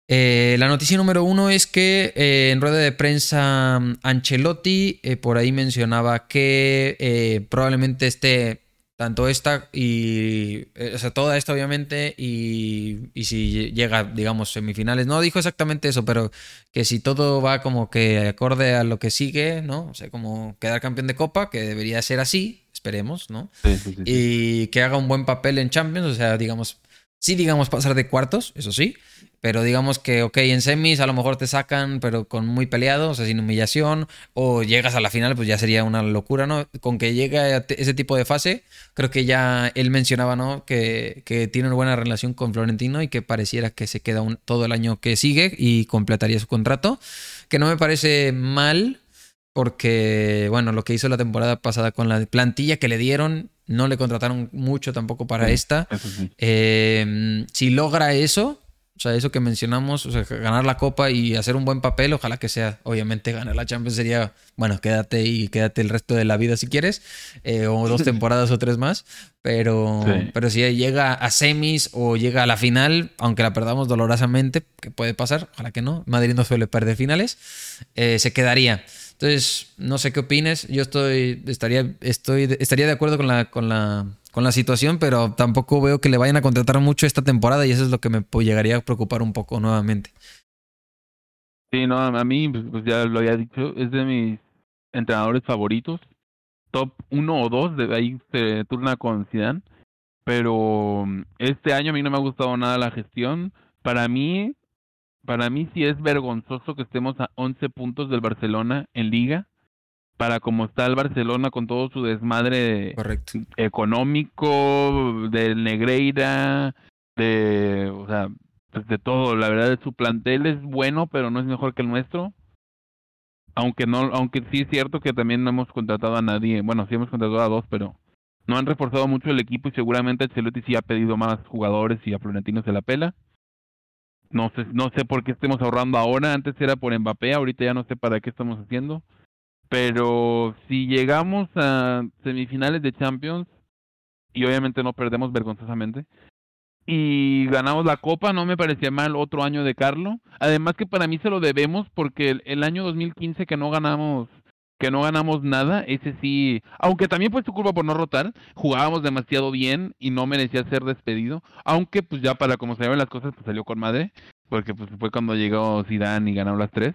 Eh, la noticia número uno es que eh, en rueda de prensa Ancelotti eh, por ahí mencionaba que probablemente esté tanto esta y. Eh, o sea, toda esta, obviamente, y, y, si llega, digamos, semifinales. No dijo exactamente eso, pero que si todo va como que acorde a lo que sigue, ¿no? O sea, como quedar campeón de Copa, que debería ser así, esperemos, ¿no? Sí, sí, sí. Y que haga un buen papel en Champions, o sea, digamos, sí, digamos, pasar de cuartos, eso sí, pero digamos que, ok, en semis a lo mejor te sacan, pero con muy peleado, o sea, sin humillación, o llegas a la final, pues ya sería una locura, ¿no? Con que llegue a ese tipo de fase, creo que ya él mencionaba, ¿no? Que, que tiene una buena relación con Florentino y que pareciera que se queda un, todo el año que sigue y completaría su contrato, que no me parece mal, porque, bueno, lo que hizo la temporada pasada con la plantilla que le dieron, no le contrataron mucho tampoco para esta. Eh, si logra eso, sea, eso que mencionamos, o sea, ganar la Copa y hacer un buen papel, ojalá que sea, obviamente, ganar la Champions sería, bueno, quédate y quédate el resto de la vida si quieres, eh, o dos temporadas o tres más, pero, pero si llega a semis o llega a la final, aunque la perdamos dolorosamente, que puede pasar, ojalá que no, Madrid no suele perder finales, eh, se quedaría. Entonces, no sé qué opines, yo estoy, estaría, estoy, estaría de acuerdo con la, con la con la situación, pero tampoco veo que le vayan a contratar mucho esta temporada y eso es lo que me llegaría a preocupar un poco nuevamente. Sí, no, a mí, pues, ya lo había dicho, es de mis entrenadores favoritos. Top 1 o 2, de ahí se turna con Zidane. Pero mm, este año a mí no me ha gustado nada la gestión. Para mí, para mí sí es vergonzoso que estemos a 11 puntos del Barcelona en liga para como está el Barcelona con todo su desmadre económico, del Negreira, de, o sea, pues de todo. La verdad, su plantel es bueno, pero no es mejor que el nuestro. Aunque no, aunque sí es cierto que también no hemos contratado a nadie. Bueno, sí hemos contratado a dos, pero no han reforzado mucho el equipo y seguramente Ancelotti sí ha pedido más jugadores y a Florentino se la pela. No sé, no sé por qué estemos ahorrando ahora. Antes era por Mbappé, ahorita ya no sé para qué estamos haciendo. Pero si llegamos a semifinales de Champions, y obviamente no perdemos vergonzosamente, y ganamos la copa, no me parecía mal otro año de Carlo. Además que para mí se lo debemos porque el, año 2015 que no ganamos que no ganamos nada, ese sí, aunque también fue su culpa por no rotar, jugábamos demasiado bien y no merecía ser despedido, aunque pues ya para como se ven las cosas pues salió con madre, porque pues fue cuando llegó Zidane y ganó las tres.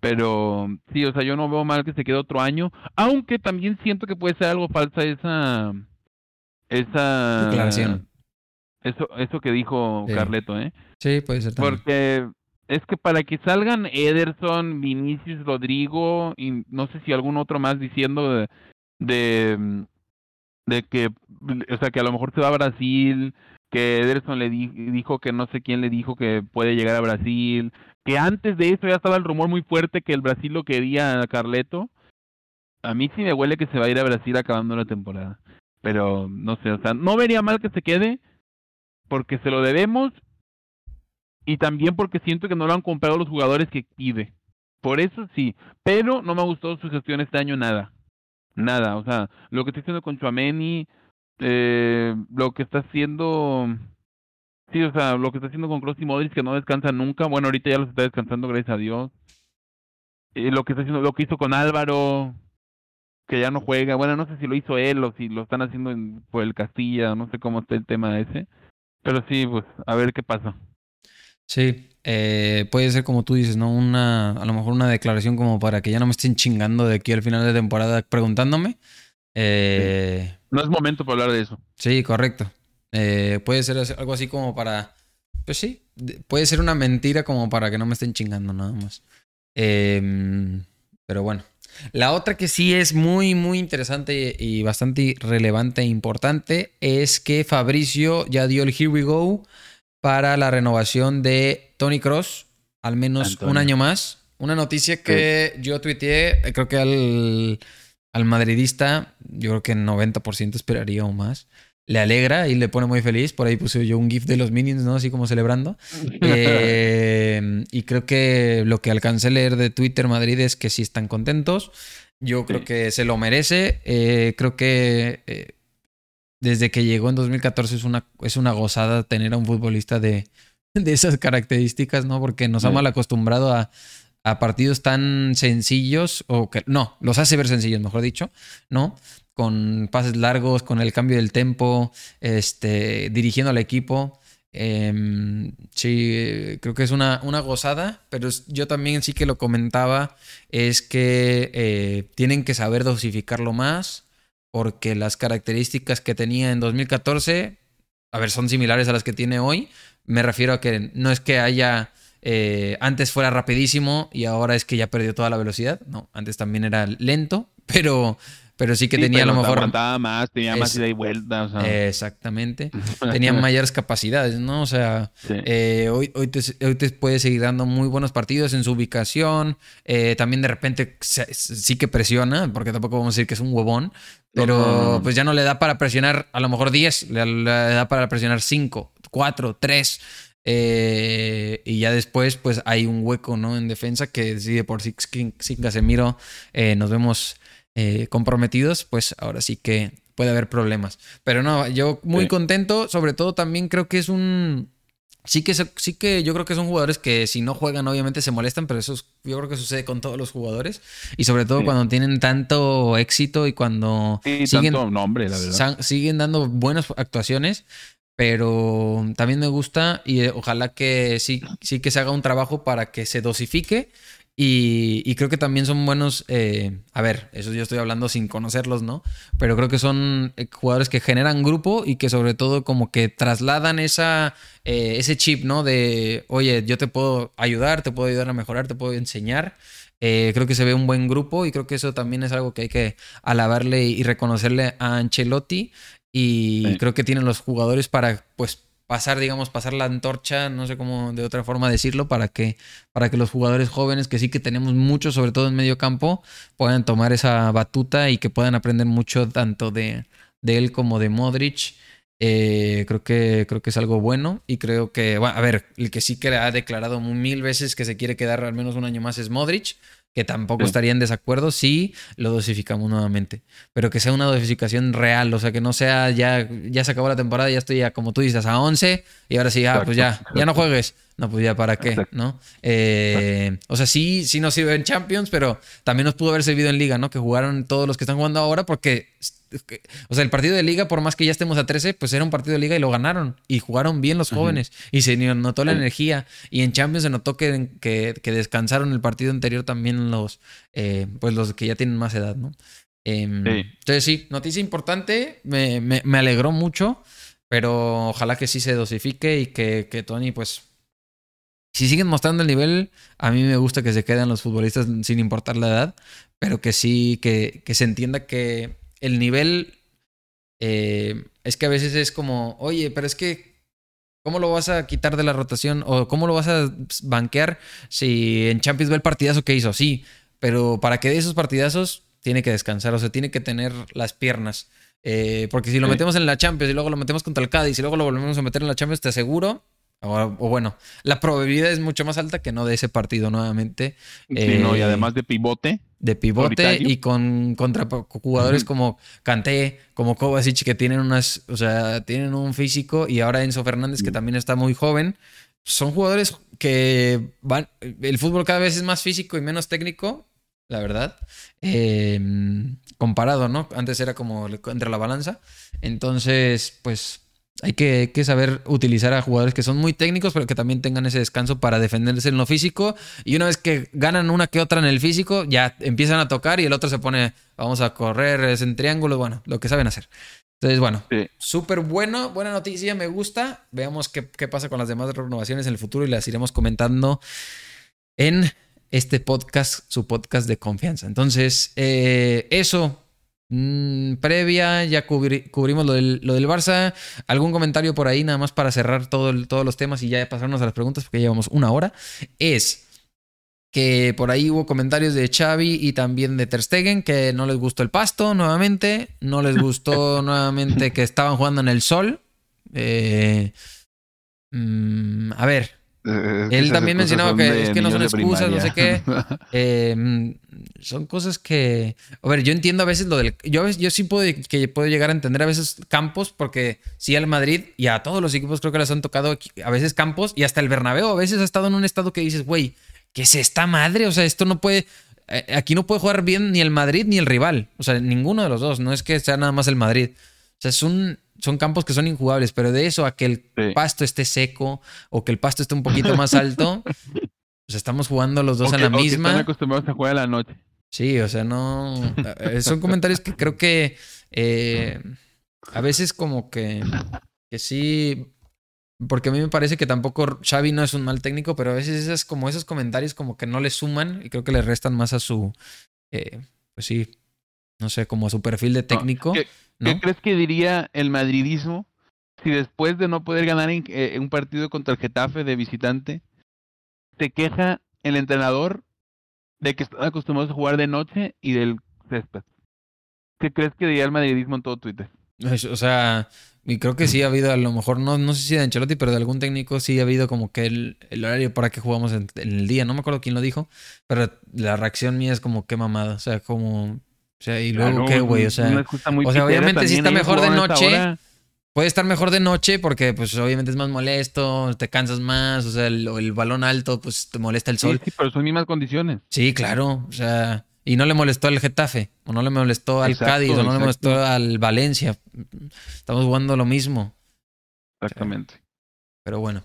Pero sí, o sea, yo no veo mal que se quede otro año, aunque también siento que puede ser algo falsa esa esa declaración. Eso eso que dijo Carleto, ¿eh? Sí, puede ser también. Porque es que para que salgan Ederson, Vinicius, Rodrigo y no sé si algún otro más diciendo de, de, de que o sea, que a lo mejor se va a Brasil, que Ederson le dijo que no sé quién le dijo que puede llegar a Brasil, que antes de eso ya estaba el rumor muy fuerte que el Brasil lo quería a Carleto. A mí sí me huele que se va a ir a Brasil acabando la temporada. Pero no sé, o sea, no vería mal que se quede porque se lo debemos y también porque siento que no lo han comprado los jugadores que pide. Por eso sí, pero no me ha gustado su gestión este año nada. Nada, o sea, lo que está haciendo con Chuameni, eh, lo que está haciendo Sí, o sea, lo que está haciendo con Cross y Modric que no descansa nunca. Bueno, ahorita ya los está descansando, gracias a Dios. Y lo que está haciendo, lo que hizo con Álvaro, que ya no juega. Bueno, no sé si lo hizo él o si lo están haciendo en, por el Castilla, no sé cómo está el tema ese. Pero sí, pues, a ver qué pasa. Sí, eh, puede ser como tú dices, ¿no? Una, a lo mejor una declaración como para que ya no me estén chingando de aquí al final de temporada preguntándome. Eh, no es momento para hablar de eso. Sí, correcto. Eh, puede ser algo así como para. Pues sí, puede ser una mentira como para que no me estén chingando nada más. Em, pero bueno. La otra que sí es muy, muy interesante y bastante relevante e importante es que Fabricio ya dio el Here We Go para la renovación de Tony Cross, al menos un año más. Una noticia que yo tuiteé, creo que al, al madridista, yo creo que el 90% esperaría o más le alegra y le pone muy feliz. Por ahí puse yo un GIF de los Minions, ¿no? Así como celebrando. Eh, y creo que lo que alcancé a leer de Twitter Madrid es que sí están contentos. Yo creo que se lo merece. Eh, creo que eh, desde que llegó en 2014 es una, es una gozada tener a un futbolista de, de esas características, ¿no? Porque nos ha mal acostumbrado a, a partidos tan sencillos, o que no, los hace ver sencillos, mejor dicho, ¿no? Con pases largos, con el cambio del tempo, este, dirigiendo al equipo. Em, sí, creo que es una, una, gozada, pero yo también sí que lo comentaba, es que eh, tienen que saber dosificarlo más, porque las características que tenía en 2014, a ver, son similares a las que tiene hoy. Me refiero a que no es que haya... Eh, antes fuera rapidísimo y ahora es que ya perdió toda la velocidad. No, antes también era lento, pero pero sí que tenía a lo mejor... Aguantaba más, tenía más ida y vuelta. O sea. Exactamente. tenía mayores capacidades, ¿no? O sea, eh, hoy, hoy, te, hoy, te, puede seguir dando muy buenos partidos en su ubicación. Eh, también de repente sí que presiona, porque tampoco vamos a decir que es un huevón, pero pues ya no le da para presionar a lo mejor 10, le, le da para presionar 5, 4, 3. Eh, y ya después, pues hay un hueco, ¿no? En defensa que decide por si sin Casemiro eh, nos vemos eh, comprometidos, pues ahora sí que puede haber problemas. Pero no, yo muy contento, sobre todo también creo que es un... Sí que, sí que yo creo que son jugadores que si no juegan obviamente se molestan, pero eso yo creo que sucede con todos los jugadores y sobre todo cuando tienen tanto éxito y cuando siguen, nombre, la verdad. siguen dando buenas actuaciones pero también me gusta y ojalá que sí, sí que se haga un trabajo para que se dosifique y, creo que también son buenos, eh, a ver, eso yo estoy hablando sin conocerlos, ¿no? Pero creo que son eh, jugadores que generan grupo y que sobre todo como que trasladan esa, ese chip, ¿no? De, oye, yo te puedo ayudar, te puedo ayudar a mejorar, te puedo enseñar. creo que se ve un buen grupo y creo que eso también es algo que hay que alabarle y reconocerle a Ancelotti. Y creo que tienen los jugadores para, pues, pasar, digamos, pasar la antorcha, no sé cómo de otra forma decirlo, para que, para que los jugadores jóvenes, que sí que tenemos mucho, sobre todo en medio campo, puedan tomar esa batuta y que puedan aprender mucho tanto de, él como de Modric. Eh, creo, que, creo que es algo bueno y creo que, bueno, a ver, el que sí que ha declarado mil veces que se quiere quedar al menos un año más es Modric que tampoco estaría en desacuerdo si lo dosificamos nuevamente. Pero que sea una dosificación real, o sea, que no sea ya, ya se acabó la temporada, ya estoy ya, como tú dices, a 11 y ahora sí, ya, pues ya, ya no juegues. No, pues ya para qué, ¿no? Eh, o sea, sí, sí nos sirve en Champions, pero también nos pudo haber servido en Liga, ¿no? Que jugaron todos los que están jugando ahora porque o sea, el partido de liga, por más que ya estemos a 13, pues era un partido de liga y lo ganaron. Y jugaron bien los jóvenes. Y se notó la energía. Y en Champions se notó que, que, descansaron el partido anterior también los, eh, pues los que ya tienen más edad, ¿no? Em, entonces sí, noticia importante. Me, me, alegró mucho. Pero ojalá que sí se dosifique y que, que Tony, pues, si siguen mostrando el nivel, a mí me gusta que se queden los futbolistas sin importar la edad, pero que sí, que, que se entienda que el nivel eh, es que a veces es como, oye, pero es que, ¿cómo lo vas a quitar de la rotación? ¿O cómo lo vas a banquear si en Champions ve el partidazo que hizo? Sí, pero para que dé esos partidazos tiene que descansar, o sea, tiene que tener las piernas. Eh, porque si lo metemos en la Champions y luego lo metemos contra el Cádiz y luego lo volvemos a meter en la Champions, te aseguro o, bueno, la probabilidad es mucho más alta que no de ese partido nuevamente. Sí, no, y eh, además de pivote. De pivote y con contra jugadores como Kanté, como Kovacic, que tienen unas, o sea, tienen un físico, y ahora Enzo Fernández, que también está muy joven. Son jugadores que van. El fútbol cada vez es más físico y menos técnico, la verdad. Em, comparado, ¿no? Antes era como entre la balanza. Entonces, pues hay que, saber utilizar a jugadores que son muy técnicos, pero que también tengan ese descanso para defenderse en lo físico. Y una vez que ganan una que otra en el físico, ya empiezan a tocar y el otro se pone, vamos a correr, es en triángulo, bueno, lo que saben hacer. Entonces, bueno, súper bueno, buena noticia, me gusta. Veamos qué, pasa con las demás renovaciones en el futuro y las iremos comentando en este podcast, su podcast de confianza. Entonces, eh, eso Mm, previa, ya cubrimos lo del, lo del, Barça. ¿Algún comentario por ahí, nada más para cerrar todo todos los temas y ya pasarnos a las preguntas, porque llevamos una hora? Es que por ahí hubo comentarios de Xavi y también de Ter Stegen que no les gustó el pasto nuevamente, no les gustó nuevamente que estaban jugando en el sol. Eh, mm, a ver, eh, Él también mencionaba que es que no son excusas, no sé qué. Em, son cosas que. A ver, yo entiendo a veces lo del. Yo, yo sí puedo, que puedo llegar a entender a veces campos, porque sí al Madrid y a todos los equipos creo que les han tocado a veces campos y hasta el Bernabéu a veces ha estado en un estado que dices, güey, ¿qué es esta madre? O sea, esto no puede. Eh, aquí no puede jugar bien ni el Madrid ni el rival. O sea, ninguno de los dos. No es que sea nada más el Madrid. O sea, es un son campos que son injugables, pero de eso a que el pasto esté seco o que el pasto esté un poquito más alto, pues estamos jugando los dos a la misma. están acostumbrados a jugar a la noche. Sí, o sea, no. Eh, son comentarios que creo que eh, a veces como que, que sí. Porque a mí me parece que tampoco Xavi no es un mal técnico, pero a veces esas, como esos comentarios como que no le suman y creo que le restan más a su, eh, pues sí, no sé, como su perfil de técnico. ¿Qué, crees que diría el madridismo si después de no poder ganar en, eh, un partido contra el Getafe de visitante, se queja el entrenador de que están acostumbrados a jugar de noche y del césped? ¿Qué crees que diría el madridismo en todo Twitter? O sea, y creo que sí ha habido, a lo mejor, no, no sé si de Ancelotti, pero de algún técnico sí ha habido como que el, el horario para que jugamos en, el día. No me acuerdo quién lo dijo, pero la reacción mía es como qué mamada. O sea, como. O sea, y luego qué, güey. O sea, o sea obviamente sí está mejor de noche. Puede estar mejor de noche porque, pues, obviamente es más molesto, te cansas más, o sea, el, el balón alto, pues, te molesta el sol. Sí, sí, pero son mismas condiciones. Sí, claro. O sea, y no le molestó al Getafe, o no le molestó al Cádiz, o no le molestó al Valencia. Estamos jugando lo mismo. Exactamente. Pero bueno.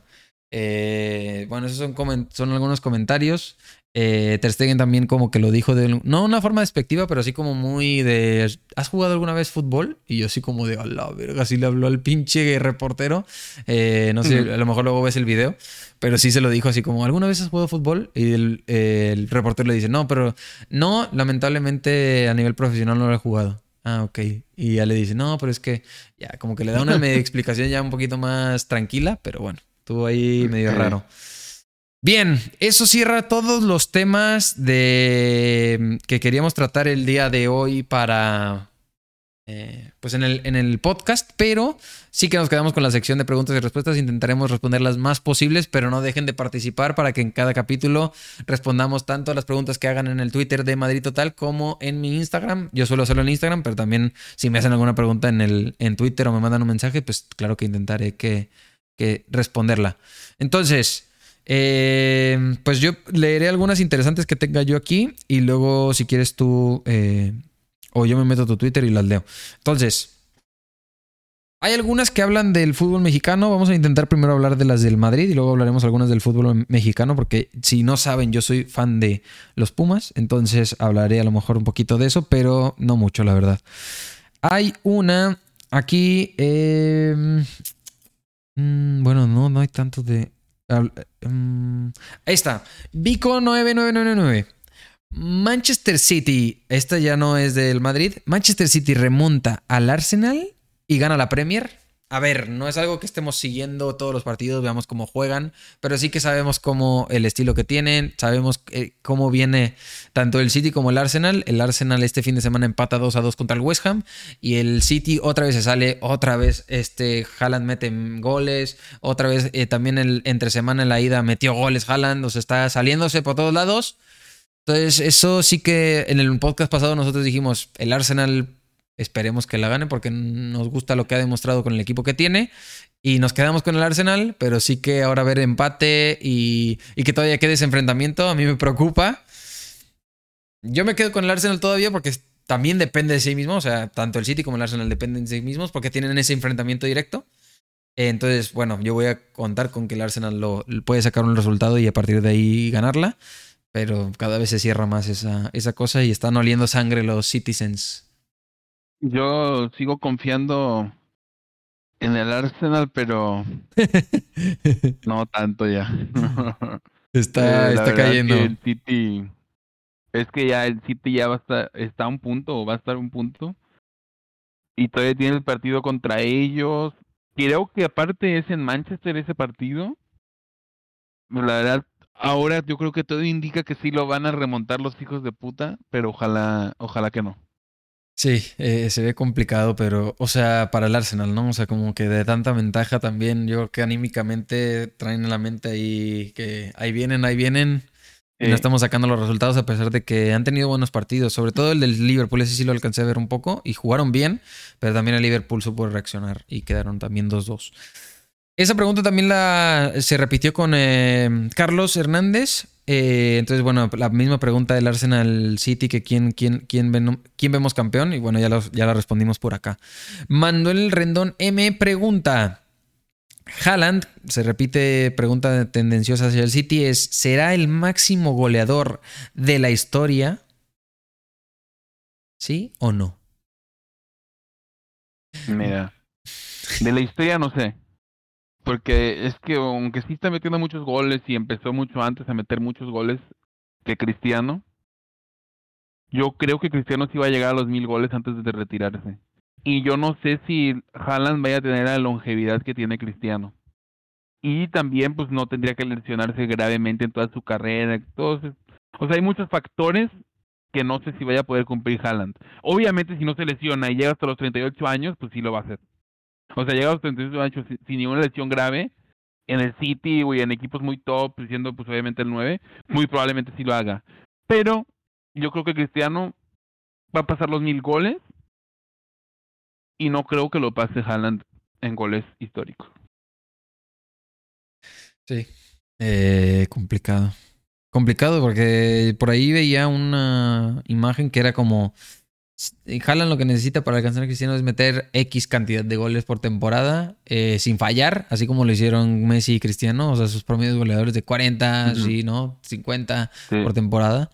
Eh, bueno, esos son, son algunos comentarios. Eh, Ter Stegen también como que lo dijo de... No una forma despectiva, pero así como muy de... ¿Has jugado alguna vez fútbol? Y yo así como de... A la verga, así le habló al pinche reportero. Eh, no sé, a lo mejor luego ves el video. Pero sí se lo dijo así como... ¿Alguna vez has jugado fútbol? Y el, el reportero le dice... No, pero... No, lamentablemente a nivel profesional no lo he jugado. Ah, ok. Y ya le dice... No, pero es que... Ya, como que le da una explicación ya un poquito más tranquila. Pero bueno, estuvo ahí medio raro. Bien, eso cierra todos los temas de que queríamos tratar el día de hoy para eh, pues en el, en el podcast, pero sí que nos quedamos con la sección de preguntas y respuestas. Intentaremos responder las más posibles, pero no dejen de participar para que en cada capítulo respondamos tanto a las preguntas que hagan en el Twitter de Madrid Total como en mi Instagram. Yo suelo hacerlo en Instagram, pero también si me hacen alguna pregunta en, el, en Twitter o me mandan un mensaje, pues claro que intentaré que, que responderla. Entonces, eh, pues yo leeré algunas interesantes que tenga yo aquí y luego si quieres tú eh, o yo me meto a tu Twitter y las leo. Entonces, hay algunas que hablan del fútbol mexicano. Vamos a intentar primero hablar de las del Madrid y luego hablaremos algunas del fútbol mexicano porque si no saben, yo soy fan de los Pumas, entonces hablaré a lo mejor un poquito de eso, pero no mucho, la verdad. Hay una aquí... Eh, mm, bueno, no, no hay tanto de... Mm, ahí está. Vico 9999. Manchester City, esta ya no es del Madrid. Manchester City remonta al Arsenal y gana la Premier a ver, no es algo que estemos siguiendo todos los partidos, veamos cómo juegan, pero sí que sabemos cómo el estilo que tienen, sabemos eh, cómo viene tanto el City como el Arsenal. El Arsenal este fin de semana empata 2 a 2 contra el West Ham y el City otra vez se sale, otra vez este Haaland mete goles, otra vez eh, también entre semana en la ida metió goles Haaland, o sea, está saliéndose por todos lados. Entonces, eso sí que en el podcast pasado nosotros dijimos, el Arsenal Esperemos que la gane porque nos gusta lo que ha demostrado con el equipo que tiene. Y nos quedamos con el Arsenal, pero sí que ahora ver empate y, que todavía quede ese enfrentamiento a mí me preocupa. Yo me quedo con el Arsenal todavía porque también depende de sí mismo. O sea, tanto el City como el Arsenal dependen de sí mismos porque tienen ese enfrentamiento directo. Entonces, bueno, yo voy a contar con que el Arsenal lo, puede sacar un resultado y a partir de ahí ganarla. Pero cada vez se cierra más esa, esa cosa y están oliendo sangre los Citizens. Yo sigo confiando en el Arsenal, pero no tanto ya. está, eh, está cayendo. Es que el City es que ya el City ya va a estar, está a un punto o va a estar a un punto y todavía tiene el partido contra ellos. Creo que aparte es en Manchester ese partido. La verdad, ahora yo creo que todo indica que sí lo van a remontar los hijos de puta, pero ojalá, ojalá que no. Sí, eh, se ve complicado, pero, o sea, para el Arsenal, ¿no? O sea, como que de tanta ventaja también, yo creo que anímicamente traen en la mente ahí que ahí vienen, ahí vienen. Y no estamos sacando los resultados a pesar de que han tenido buenos partidos. Sobre todo el del Liverpool, ese sí lo alcancé a ver un poco y jugaron bien, pero también el Liverpool supo reaccionar y quedaron también 2-2. Esa pregunta también la, se repitió con eh, Carlos Hernández. Eh, entonces, bueno, la misma pregunta del Arsenal City, que quién, quién, quién, quién vemos campeón, y bueno, ya, ya la respondimos por acá. Manuel Rendón M pregunta. Haaland, se repite pregunta tendenciosa hacia el City, es, ¿será el máximo goleador de la historia? ¿Sí o no? Mira, de la historia no sé. Porque es que aunque sí está metiendo muchos goles y empezó mucho antes a meter muchos goles que Cristiano, yo creo que Cristiano sí va a llegar a los mil goles antes de retirarse. Y yo no sé si Haaland vaya a tener la longevidad que tiene Cristiano. Y también, pues, no tendría que lesionarse gravemente en toda su carrera. Entonces, o sea, hay muchos factores que no sé si vaya a poder cumplir Haaland. Obviamente, si no se lesiona y llega hasta los 38 años, pues sí lo va a hacer. O sea, llega a los 38 años sin, ninguna lesión grave, en el City o en equipos muy top, siendo pues obviamente el 9, muy probablemente sí lo haga. Pero yo creo que Cristiano va a pasar los mil goles y no creo que lo pase Haaland en goles históricos. Sí, eh, complicado. Complicado porque por ahí veía una imagen que era como Haaland lo que necesita para alcanzar a Cristiano es meter X cantidad de goles por temporada eh, sin fallar, así como lo hicieron Messi y Cristiano, o sea, sus promedios goleadores de 40, sí, ¿no? 50 por temporada,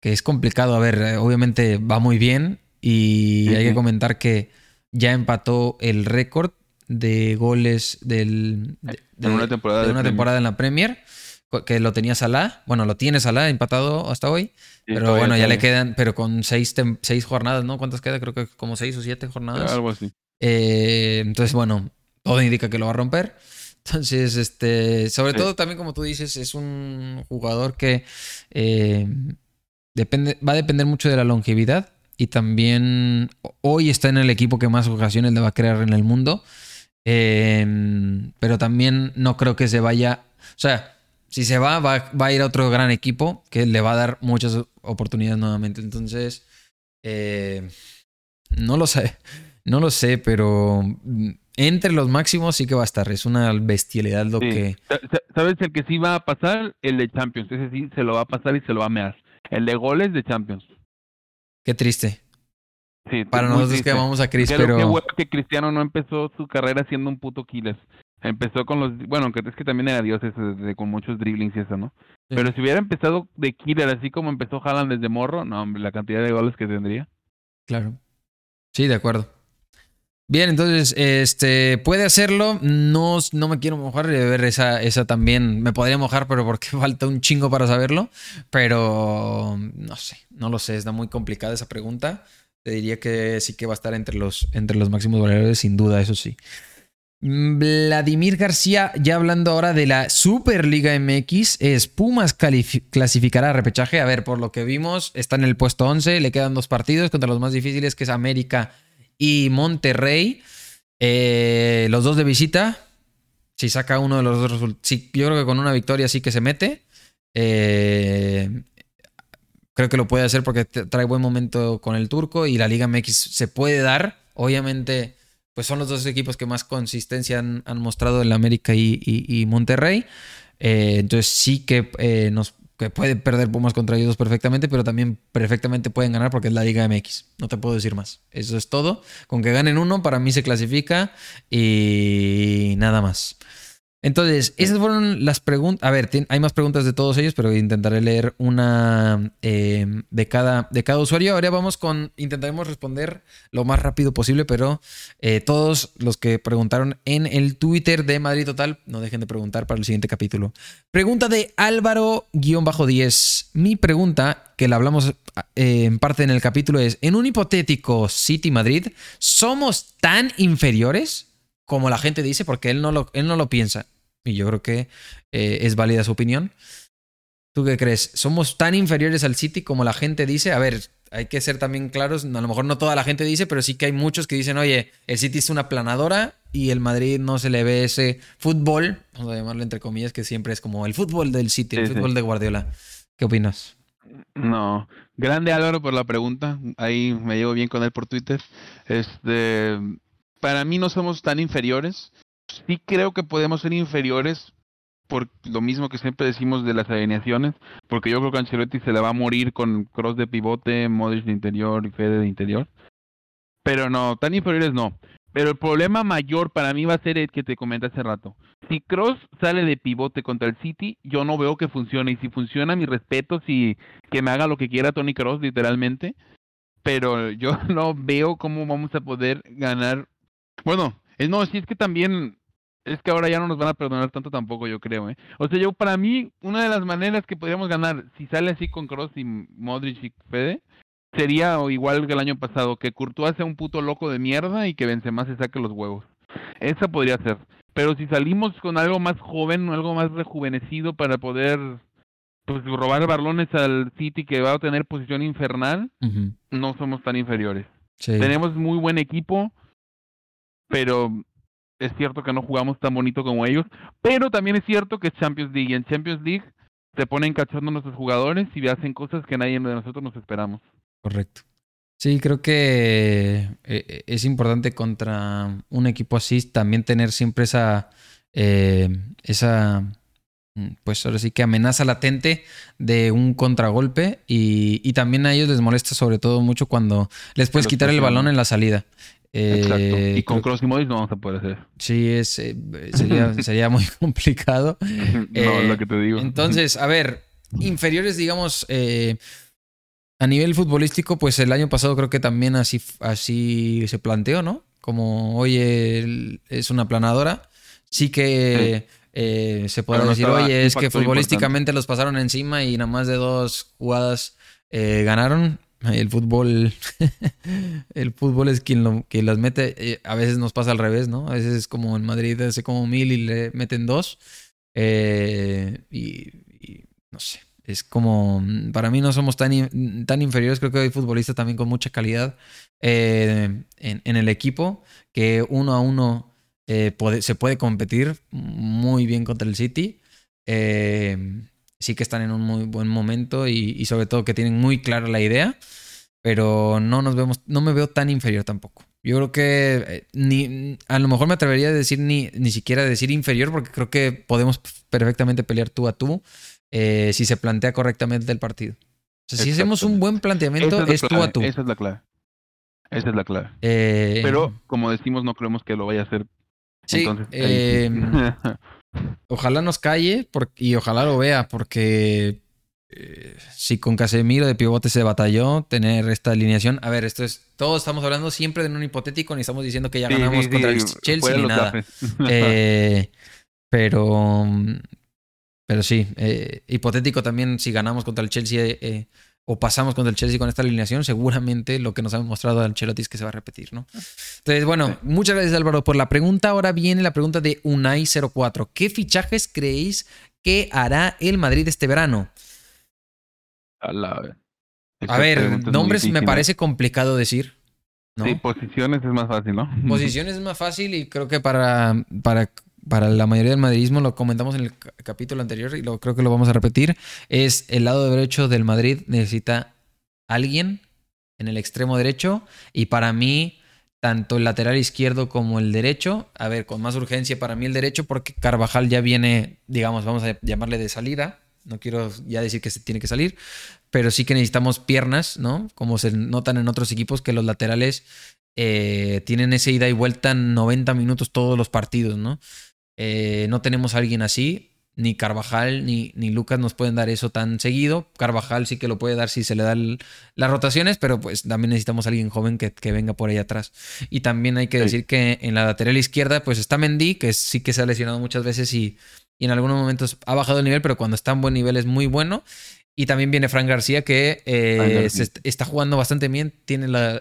que es complicado. A ver, eh, obviamente va muy bien y hay que comentar que ya empató el récord de goles del, de, una temporada, de una temporada en la Premier que lo tenía Salah. Bueno, lo tiene Salah empatado hasta hoy. Pero bueno, ya le quedan, pero con seis, seis jornadas, ¿no? ¿Cuántas queda? Creo que como seis o siete jornadas. Algo así. Eh, entonces, bueno, todo indica que lo va a romper. Entonces, este, sobre todo también como tú dices, es un jugador que eh, depende, va a depender mucho de la longevidad y también hoy está en el equipo que más ocasiones le va a crear en el mundo. Eh, pero también no creo que se vaya, o sea, si se va, va, a ir a otro gran equipo que le va a dar muchas oportunidades nuevamente. Entonces, eh, no lo sé, no lo sé, pero mm, entre los máximos sí que va a estar. Es una bestialidad lo que. ¿Sabes el que sí va a pasar? El de Champions. Ese sí se lo va a pasar y se lo va a mear. El de goles de Champions. Qué triste. Sí, Para nosotros que vamos a Chris, pero. Qué que Cristiano no empezó su carrera siendo un puto killer. Empezó con los. Bueno, que es que también era Dios ese, de, con muchos dribblings y eso, ¿no? Pero si hubiera empezado de killer, así como empezó Haaland desde morro, no, hombre, la cantidad de goles que tendría. Claro. Sí, de acuerdo. Bien, entonces, este, puede hacerlo. No, no me quiero mojar de ver esa, esa también. Me podría mojar, pero porque falta un chingo para saberlo. Pero no sé, no lo sé. Está muy complicada esa pregunta. Te diría que sí que va a estar entre los, entre los máximos valores, sin duda, eso sí. Vladimir García, ya hablando ahora de la Superliga MX, es Pumas clasificará a repechaje. A ver, por lo que vimos, está en el puesto 11, le quedan dos partidos contra los más difíciles, que es América y Monterrey. Eh, los dos de visita. Si saca uno de los dos resultados. yo creo que con una victoria sí que se mete. Eh, creo que lo puede hacer porque trae buen momento con el turco y la Liga MX se puede dar. Obviamente pues son los dos equipos que más consistencia han, mostrado el América y, Monterrey. Eh, entonces sí que eh, nos que puede perder Pumas contra ellos perfectamente, pero también perfectamente pueden ganar porque es la Liga MX. No te puedo decir más. Eso es todo. Con que ganen uno, para mí se clasifica y nada más. Entonces, esas fueron las preguntas. A ver, hay más preguntas de todos ellos, pero intentaré leer una eh, de, cada, de cada usuario. Ahora vamos con. Intentaremos responder lo más rápido posible, pero eh, todos los que preguntaron en el Twitter de Madrid Total, no dejen de preguntar para el siguiente capítulo. Pregunta de Álvaro-10. Mi pregunta, que la hablamos eh, en parte en el capítulo, es: En un hipotético City Madrid, ¿somos tan inferiores? como la gente dice, porque él no lo, él no lo piensa y yo creo que eh, es válida su opinión. ¿Tú qué crees? ¿Somos tan inferiores al City como la gente dice? A ver, hay que ser también claros, a lo mejor no toda la gente dice, pero sí que hay muchos que dicen, oye, el City es una planadora y el Madrid no se le ve ese fútbol, vamos a llamarlo entre comillas, que siempre es como el fútbol del City, el fútbol de Guardiola. ¿Qué opinas? No, grande Álvaro por la pregunta, ahí me llevo bien con él por Twitter. Este, para mí no somos tan inferiores, sí creo que podemos ser inferiores por lo mismo que siempre decimos de las alineaciones, porque yo creo que Ancelotti se le va a morir con cross de pivote, Modric de interior y Fede de interior. Pero no, tan inferiores no. Pero el problema mayor para mí va a ser el que te comenté hace rato. Si Cross sale de pivote contra el City, yo no veo que funcione. Y si funciona, mi respeto, si que me haga lo que quiera Tony Cross, literalmente. Pero yo no veo cómo vamos a poder ganar. Bueno, no, si es que también es que ahora ya no nos van a perdonar tanto tampoco, yo creo, ¿eh? O sea, yo para mí, una de las maneras que podríamos ganar, si sale así con Cross y Modric y Fede, sería igual que el año pasado, que Courtois sea un puto loco de mierda y que Benzema se saque los huevos. Esa podría ser. Pero si salimos con algo más joven, algo más rejuvenecido para poder pues robar balones al City que va a tener posición infernal, no somos tan inferiores. Tenemos muy buen equipo, pero es cierto que no jugamos tan bonito como ellos, pero también es cierto que es Champions League y en Champions League se ponen cachando nuestros jugadores y hacen cosas que nadie de nosotros nos esperamos. Correcto. Sí, creo que eh, es importante contra un equipo así también tener siempre esa, eh, esa, mm, pues ahora sí que amenaza latente de un contragolpe y, y, también a ellos les molesta sobre todo mucho cuando les puedes quitar el balón en la salida. Exacto. Y con Cross y Modis no vamos a poder hacer. Sí, es, eh, sería, sería muy complicado. no, lo que te digo. Entonces, a ver, inferiores, digamos, eh, a nivel futbolístico, pues el año pasado creo que también así, así se planteó, ¿no? Como, oye, es una planadora. Sí que eh, se puede decir, oye, es que futbolísticamente los pasaron encima y nada más de dos jugadas ganaron. El fútbol, el fútbol es quien, lo, las mete. Eh, a veces nos pasa al revés, ¿no? A veces es como en Madrid hace como mil y le meten dos. Eh, y, no sé, es como, para mí no somos tan, tan inferiores, creo que hay futbolistas también con mucha calidad eh, en, el equipo, que uno a uno se puede competir muy bien contra el City sí que están en un muy buen momento y, sobre todo que tienen muy clara la idea, pero no nos vemos, no me veo tan inferior tampoco. Yo creo que eh, ni a lo mejor me atrevería a decir ni, ni siquiera decir inferior, porque creo que podemos perfectamente pelear tú a tú eh, si se plantea correctamente el partido. si hacemos un buen planteamiento, es, tú a tú. Esa es la clave. Esa es la clave. Eh, pero, como decimos, no creemos que lo vaya a hacer. Sí, Ojalá nos calle y ojalá lo vea, porque eh, si con Casemiro de pivote se batalló tener esta alineación. A ver, esto es. Todos estamos hablando siempre de un hipotético, ni estamos diciendo que ya ganamos contra el Chelsea ni nada. Eh, pero. Pero sí, eh, hipotético también si ganamos contra el Chelsea o pasamos contra el Chelsea con esta alineación, seguramente lo que nos ha mostrado Ancelotti es que se va a repetir, ¿no? Entonces, bueno, muchas gracias Álvaro por la pregunta. Ahora viene la pregunta de Unai04. ¿Qué fichajes creéis que hará el Madrid este verano? A, ver, nombres me parece complicado decir. ¿no? Sí, posiciones es más fácil, ¿no? Posiciones es más fácil y creo que para, para para la mayoría del madridismo, lo comentamos en el capítulo anterior y creo que lo vamos a repetir, es el lado derecho del Madrid necesita alguien en el extremo derecho y para mí tanto el lateral izquierdo como el derecho, a ver, con más urgencia para mí el derecho porque Carvajal ya viene, digamos, vamos a llamarle de salida, no quiero ya decir que se tiene que salir, pero sí que necesitamos piernas, ¿no? Como se notan en otros equipos que los laterales eh, tienen esa ida y vuelta en 90 minutos todos los partidos, ¿no? Eh, no tenemos a alguien así. Ni Carvajal ni, ni, Lucas nos pueden dar eso tan seguido. Carvajal sí que lo puede dar si se le dan las rotaciones, pero pues también necesitamos a alguien joven que, venga por ahí atrás. Y también hay que decir que en la lateral izquierda pues está Mendy, que sí que se ha lesionado muchas veces y, en algunos momentos ha bajado el nivel, pero cuando está en buen nivel es muy bueno. Y también viene Frank García, que eh, está jugando bastante bien. Tiene la,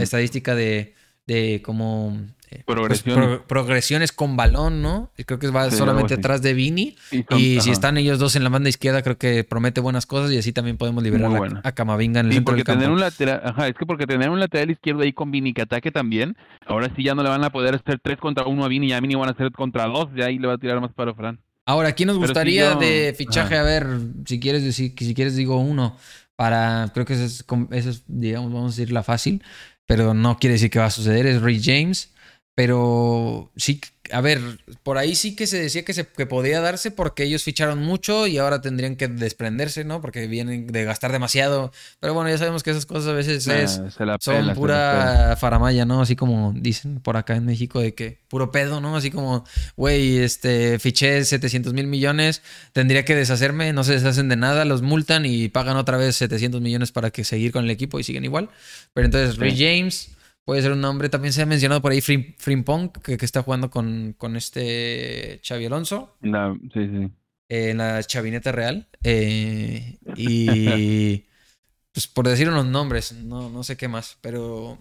estadística de, de como eh, pues, progresiones con balón, ¿no? Creo que va solamente atrás de Vini. Y, si están ellos dos en la banda izquierda, creo que promete buenas cosas y así también podemos liberar a, Camavinga en el centro del Tener un lateral, ajá, es que porque tener un lateral izquierdo ahí con Vini que ataque también, ahora sí ya no le van a poder hacer tres contra uno a Vini, ya a Vini van a hacer contra dos, y ahí le va a tirar más para Fran. Ahora, ¿quién nos gustaría de fichaje? A ver, si quieres decir, si quieres digo uno, para, creo que eso es, eso es, digamos, vamos a decir la fácil, pero no quiere decir que va a suceder, es Ray James. Pero sí, a ver, por ahí sí que se decía que, se, que podía darse porque ellos ficharon mucho y ahora tendrían que desprenderse, ¿no? Porque vienen de gastar demasiado. Pero bueno, ya sabemos que esas cosas a veces es, son pura faramaya, ¿no? Así como dicen por acá en México de que puro pedo, ¿no? Así como, güey, este, fiché 700 mil millones, tendría que deshacerme, no se deshacen de nada, los multan y pagan otra vez 700 millones para que seguir con el equipo y siguen igual. Pero entonces, Ray James Puede ser un nombre. También se ha mencionado por ahí Frimpong, que, que está jugando con, con este Xavi Alonso. Sí, sí. en la chavineta real. Eh, y pues por decir unos nombres, no, no sé qué más, pero...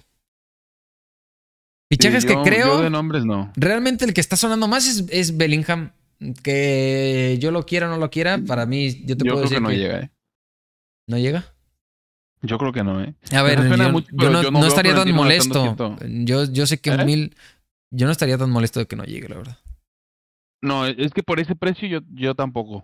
Fichajes Sí, que creo... Yo de nombres no. Realmente el que está sonando más es, es Bellingham. Que yo lo quiera o no lo quiera, para mí yo te Yo puedo creo decir que no que llega, ¿eh? ¿No llega? Yo creo que no, ¿eh? A ver, yo, mucho, yo no, yo no no estaría tan molesto. Yo, yo sé que ¿Eh? mil... Yo no estaría tan molesto de que no llegue, la verdad. No, es que por ese precio yo, yo tampoco.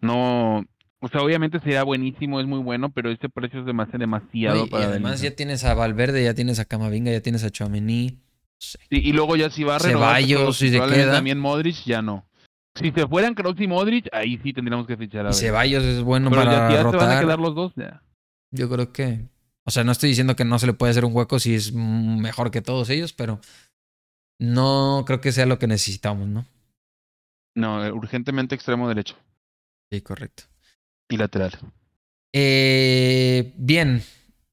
No, o sea, obviamente sería buenísimo, es muy bueno, pero ese precio es demasiado, demasiado No, y, y para además ya tienes a Valverde, ya tienes a Camavinga, ya tienes a Chouameni. Sí, y luego ya si va a renovar Ceballos, si se queda. también Modric, ya no. Si se fueran Kroos y Modric, ahí sí tendríamos que fichar a ver. Ceballos es bueno Pero ya, para si ya se van a rotar. quedar los dos, ya. Yo creo que. O sea, no estoy diciendo que no se le puede hacer un hueco si es mejor que todos ellos, pero no creo que sea lo que necesitamos, ¿no? No, urgentemente extremo derecho Sí, correcto. y lateral. Eh, bien.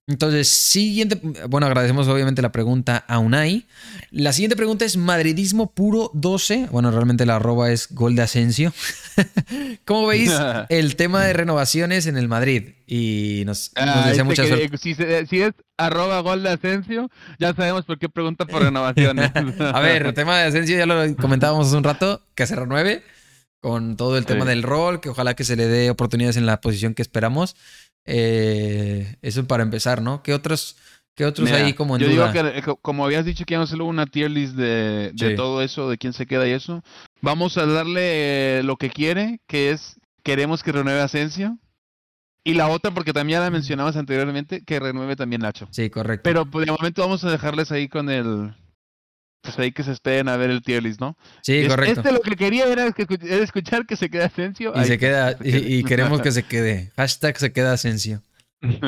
Entonces, siguiente. Bueno, agradecemos obviamente la pregunta a Unai. La siguiente pregunta es madridismo puro 12. Bueno, realmente la arroba es gol de Asensio. ¿Cómo veis el tema de renovaciones en el Madrid? Y nos, nos Ah, desea este mucha que- suerte. si, si es arroba gol de Asensio, ya sabemos por qué pregunta por renovaciones. A ver, el tema de Asensio ya lo comentábamos hace un rato, que se renueve con todo el tema Sí. del rol, que ojalá que se le dé oportunidades en la posición que esperamos. Eh, eso para empezar, ¿no? ¿Qué otros, qué otros Mira, hay como en yo duda? digo que, eh, co- como habías dicho que íbamos a hacer una tier list de, de Sí. todo eso, de quién se queda y eso, vamos a darle eh, lo que quiere, que es queremos que renueve Asensio. Y la otra, porque también ya la mencionabas anteriormente, que renueve también Nacho. Sí, correcto. Pero pues, de momento vamos a dejarles ahí con el... Pues ahí que se esperen a ver el tier list, ¿no? sí, Es- correcto. Este lo que quería era, escuchar que se queda Asensio. Y Ahí se queda, que y, queremos que se quede. Hashtag se queda Asensio.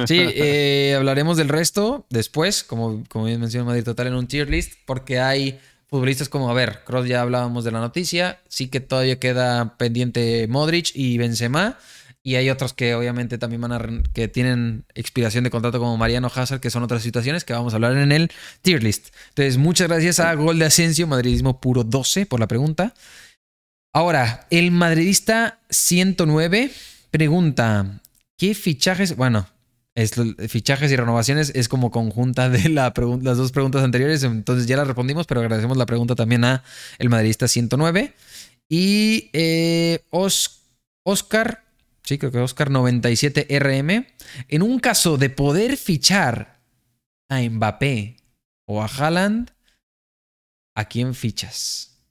Sí, eh, hablaremos del resto después, como, como bien mencionó Madrid Total en un tier list, porque hay futbolistas como, a ver, Cross ya hablábamos de la noticia, sí que todavía queda pendiente Modric y Benzema, y hay otros que obviamente también van a, que tienen expiración de contrato como Mariano Hazard, que son otras situaciones que vamos a hablar en el tier list. Entonces, muchas gracias a Gol de Asensio, Madridismo Puro 12, por la pregunta. Ahora, el madridista 109 pregunta, ¿qué fichajes? Bueno, es fichajes y renovaciones es como conjunta de la las dos preguntas anteriores, entonces ya las respondimos, pero agradecemos la pregunta también a el madridista 109. Y eh, Os- Oscar, sí, creo que Oscar 97 RM, en un caso de poder fichar a Mbappé o a Haaland, ¿a quién fichas?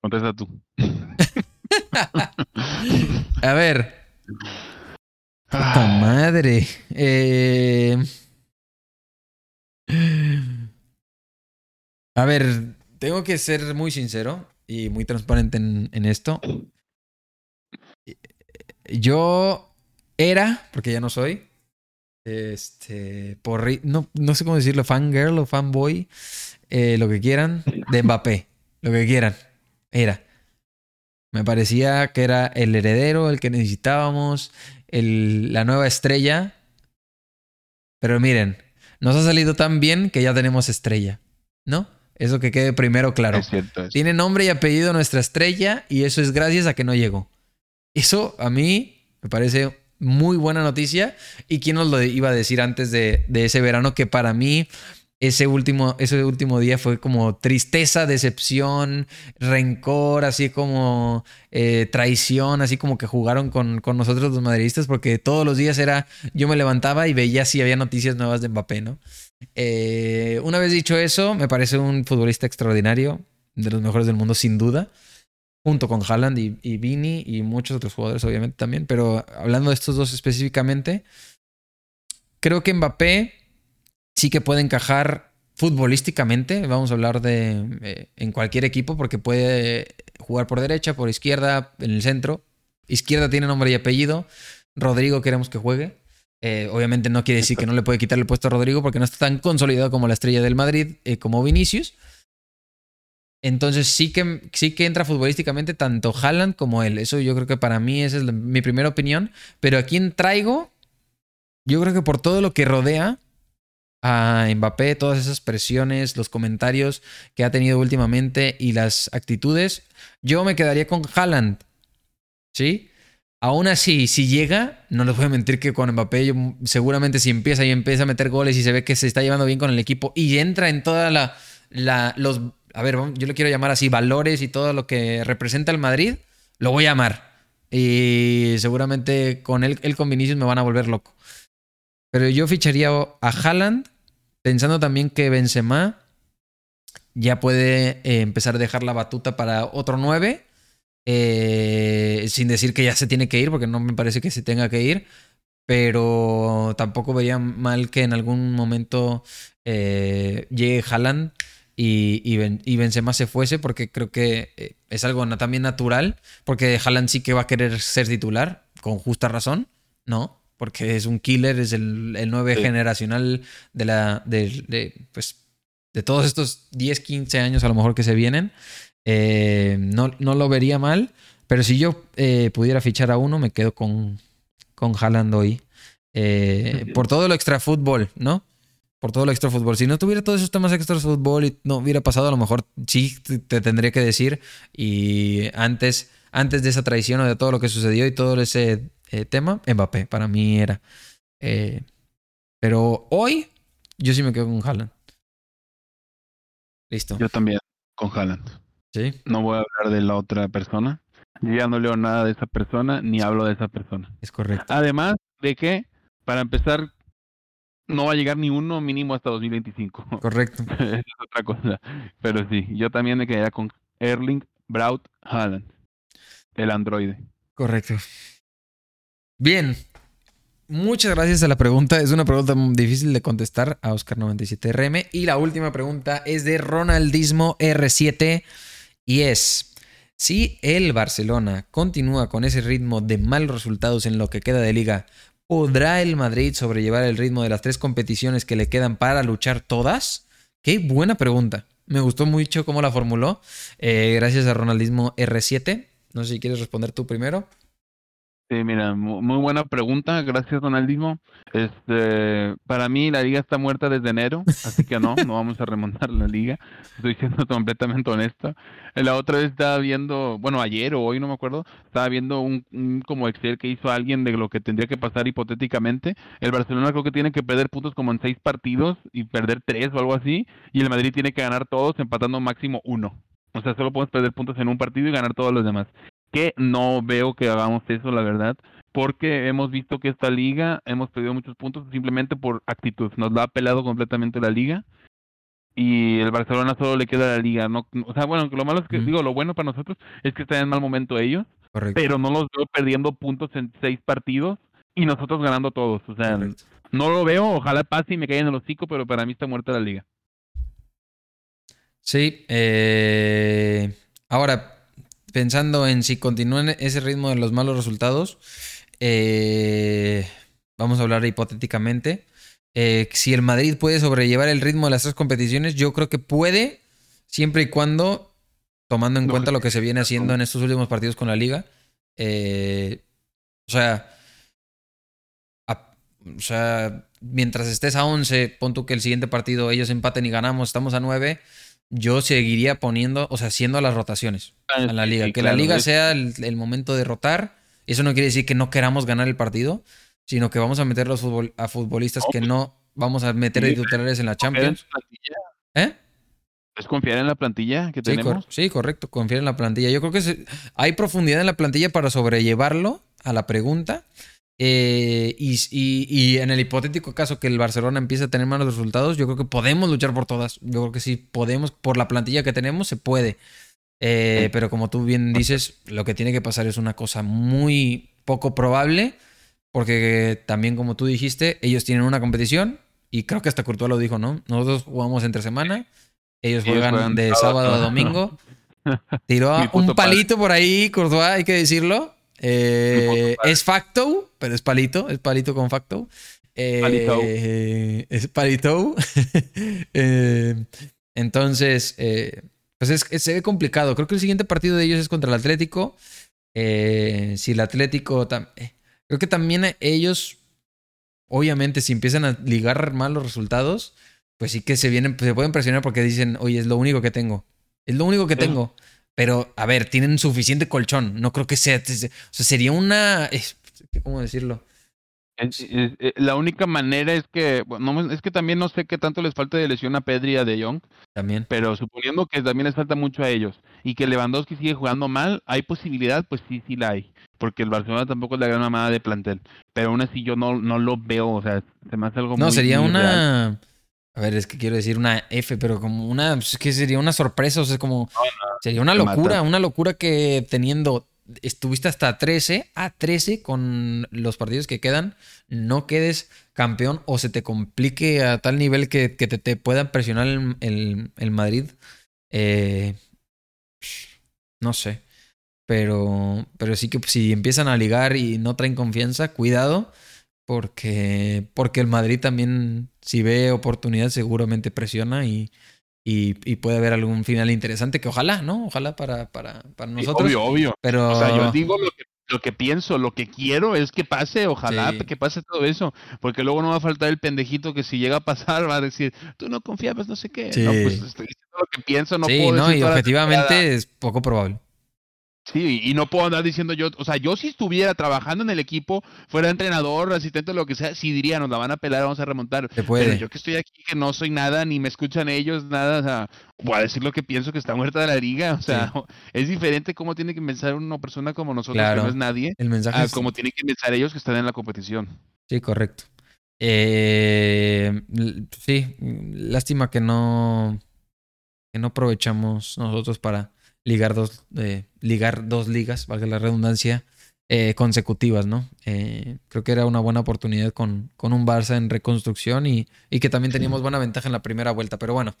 Contesta tú. A ver, puta madre. Eh, A ver, tengo que ser muy sincero y muy transparente en, esto. Yo era, porque ya no soy, este, porri- no, no sé cómo decirlo, fangirl o fanboy, eh, lo que quieran, de Mbappé, lo que quieran, era. Me parecía que era el heredero, el que necesitábamos, el- la nueva estrella. Pero miren, nos ha salido tan bien que ya tenemos estrella, ¿no? Eso que quede primero claro. Es cierto. es- Tiene nombre y apellido nuestra estrella y eso es gracias a que no llegó. Eso a mí me parece muy buena noticia. ¿Y quién nos lo iba a decir antes de, de ese verano? Que para mí ese último, ese último día fue como tristeza, decepción, rencor, así como eh, traición, así como que jugaron con, con nosotros los madridistas, porque todos los días era, yo me levantaba y veía si había noticias nuevas de Mbappé, ¿no? Eh, una vez dicho eso, me parece un futbolista extraordinario, de los mejores del mundo, sin duda. Junto con Haaland y, Vini y muchos otros jugadores, obviamente, también. Pero hablando de estos dos específicamente, creo que Mbappé sí que puede encajar futbolísticamente. Vamos a hablar de eh, en cualquier equipo, porque puede jugar por derecha, por izquierda, en el centro. Izquierda tiene nombre y apellido. Rodrigo queremos que juegue. Eh, obviamente no quiere decir que no le puede quitar el puesto a Rodrigo porque no está tan consolidado como la estrella del Madrid, eh, como Vinicius. Entonces sí que, sí que entra futbolísticamente tanto Haaland como él. Eso yo creo que para mí esa es la- mi primera opinión. Pero a quién traigo, yo creo que por todo lo que rodea a Mbappé, todas esas presiones, los comentarios que ha tenido últimamente y las actitudes, yo me quedaría con Haaland. ¿Sí? Aún así, si llega, no les voy a mentir que con Mbappé, seguramente si empieza y empieza a meter goles y se ve que se está llevando bien con el equipo y entra en toda la, los, a ver, yo le quiero llamar así, valores y todo lo que representa el Madrid, lo voy a amar. Y seguramente con él, él con Vinicius me van a volver loco. Pero yo ficharía a Haaland, pensando también que Benzema ya puede eh, empezar a dejar la batuta para otro 9. Eh, sin decir que ya se tiene que ir, porque no me parece que se tenga que ir. Pero tampoco vería mal que en algún momento eh, llegue Haaland y, y, Benzema se fuese, porque creo que es algo también natural, porque Haaland sí que va a querer ser titular, con justa razón, ¿no? Porque es un killer, es el, el 9 generacional de la. De, pues, de todos estos 10, 15 años a lo mejor que se vienen. Eh, no, no, lo vería mal. Pero si yo eh, pudiera fichar a uno, me quedo con, con Haaland hoy. Eh, por todo lo extra fútbol, ¿no? por todo el extra fútbol. Si no tuviera todos esos temas extra fútbol y no hubiera pasado, a lo mejor sí te tendría que decir. Y antes, antes de esa traición o de todo lo que sucedió y todo ese eh, tema, Mbappé, para mí era. Pero hoy, yo sí me quedo con Haaland. Listo. Yo también, con Haaland. Sí. No voy a hablar de la otra persona. Yo ya no leo nada de esa persona, ni hablo de esa persona. Es correcto. Además de que, para empezar, no va a llegar ni uno mínimo hasta 2025. Correcto. es otra cosa. Pero sí, yo también me quedaría con Erling Braut Haaland, el androide. Correcto. Bien. Muchas gracias a la pregunta. Es una pregunta difícil de contestar a Oscar97RM. Y la última pregunta es de Ronaldismo R7 y es... Si el Barcelona continúa con ese ritmo de malos resultados en lo que queda de liga, ¿Podrá el Madrid sobrellevar el ritmo de las tres competiciones que le quedan para luchar todas? Qué buena pregunta. Me gustó mucho cómo la formuló. Eh, gracias a Ronaldismo R7. No sé si quieres responder tú primero. Sí, mira, muy buena pregunta, gracias Donaldismo. Este, para mí la liga está muerta desde enero, así que no, no vamos a remontar la liga. Estoy siendo completamente honesto. La otra vez estaba viendo, bueno, ayer o hoy no me acuerdo, estaba viendo un, como Excel que hizo alguien de lo que tendría que pasar hipotéticamente. El Barcelona creo que tiene que perder puntos como en seis partidos y perder tres o algo así, y el Madrid tiene que ganar todos empatando máximo uno. O sea, solo podemos perder puntos en un partido y ganar todos los demás no veo que hagamos eso, la verdad, porque hemos visto que esta liga hemos perdido muchos puntos simplemente por actitud. Nos la ha pelado completamente la liga y el Barcelona solo le queda la liga. No, o sea, bueno, lo malo es que, digo, lo bueno para nosotros es que están en mal momento ellos, pero no los veo perdiendo puntos en seis partidos y nosotros ganando todos. O sea, no lo veo, ojalá pase y me caiga en el hocico, pero para mí está muerta la liga. Sí, eh... ahora pensando en si continúan ese ritmo de los malos resultados, eh, vamos a hablar hipotéticamente. Eh, si el Madrid puede sobrellevar el ritmo de las tres competiciones, yo creo que puede, siempre y cuando, tomando en cuenta lo que se viene haciendo en estos últimos partidos con la liga. Eh, o sea, o sea, mientras estés a 11, pon tú que el siguiente partido ellos empaten y ganamos, estamos a 9 yo seguiría poniendo, o sea, haciendo las rotaciones a ah, la liga. que la liga sea el, momento de rotar. Eso no quiere decir que no queramos ganar el partido, sino que vamos a meter los a futbolistas que no vamos a meter de titulares en la Champions. ¿Eh? ¿Es confiar en la plantilla que tenemos? sí, correcto, confiar en la plantilla. Yo creo que hay profundidad en la plantilla para sobrellevarlo a la pregunta. Eh, y, en el hipotético caso que el Barcelona empiece a tener malos resultados, yo creo que podemos luchar por todas. Yo creo que sí podemos, por la plantilla que tenemos, se puede. Eh, pero como tú bien dices, lo que tiene que pasar es una cosa muy poco probable, porque también como tú dijiste, ellos tienen una competición y creo que hasta Courtois lo dijo, ¿no? Nosotros jugamos entre semana, ellos juegan de sábado a domingo. Tiró un palito por ahí, Courtois, hay que decirlo. Eh, es facto, pero es palito, es palito con facto. Eh, es palito. Eh, entonces, pues es, se ve complicado. Creo que el siguiente partido de ellos es contra el Atlético. si el Atlético. creo que también ellos, obviamente, si empiezan a ligar mal los resultados, pues sí que se vienen, se pueden presionar porque dicen, oye, es lo único que tengo. Es lo único que tengo. Pero, a ver, tienen suficiente colchón. No creo que sea. O sea, sería una. ¿Cómo decirlo? Eh, la única manera es que, no, es que también no sé qué tanto les falta de lesión a Pedri y a De Jong. También. Pero suponiendo que también les falta mucho a ellos y que Lewandowski sigue jugando mal, ¿hay posibilidad? Pues sí, sí la hay. Porque el Barcelona tampoco le da una mala de plantel. Pero aún así yo no, no lo veo, o sea, se me hace algo no, sería una... A ver, es que quiero decir una F, pero como una... Pues, es que sería una sorpresa, o sea, como... sería una locura, una locura que teniendo estuviste hasta 13, a 13 con los partidos que quedan, no quedes campeón o se te complique a tal nivel que, te, te, puedan presionar el, el, Madrid. Eh, no sé. Pero, pero sí que si empiezan a ligar y no traen confianza, cuidado. Porque, porque el Madrid también, si ve oportunidad, seguramente presiona y, y, puede haber algún final interesante que ojalá, ¿no? Ojalá para, para, para nosotros. obvio, obvio. Pero... O sea, yo digo lo que, lo que pienso, lo que quiero es que pase, ojalá que pase todo eso, porque luego no va a faltar el pendejito que si llega a pasar va a decir, tú no confiabas, no sé qué. No, pues estoy diciendo lo que pienso, no sí, puedo no, y objetivamente es poco probable. Sí, y no puedo andar diciendo yo, o sea, yo si estuviera trabajando en el equipo, fuera entrenador, asistente, lo que sea, sí diría, nos la van a pelar, vamos a remontar. Pero yo que estoy aquí, que no soy nada, ni me escuchan ellos, nada, o sea, voy a decir lo que pienso que está muerta de la liga, o sea, es diferente cómo tiene que pensar una persona como nosotros, que no es nadie, el mensaje a como tienen que pensar ellos que están en la competición. Sí, correcto. Eh, sí, lástima que no, que no aprovechamos nosotros para ligar dos, eh, ligar dos ligas, valga la redundancia, eh, consecutivas, ¿no? Eh, creo que era una buena oportunidad con, con un Barça en reconstrucción y, y, que también teníamos buena ventaja en la primera vuelta. Pero bueno,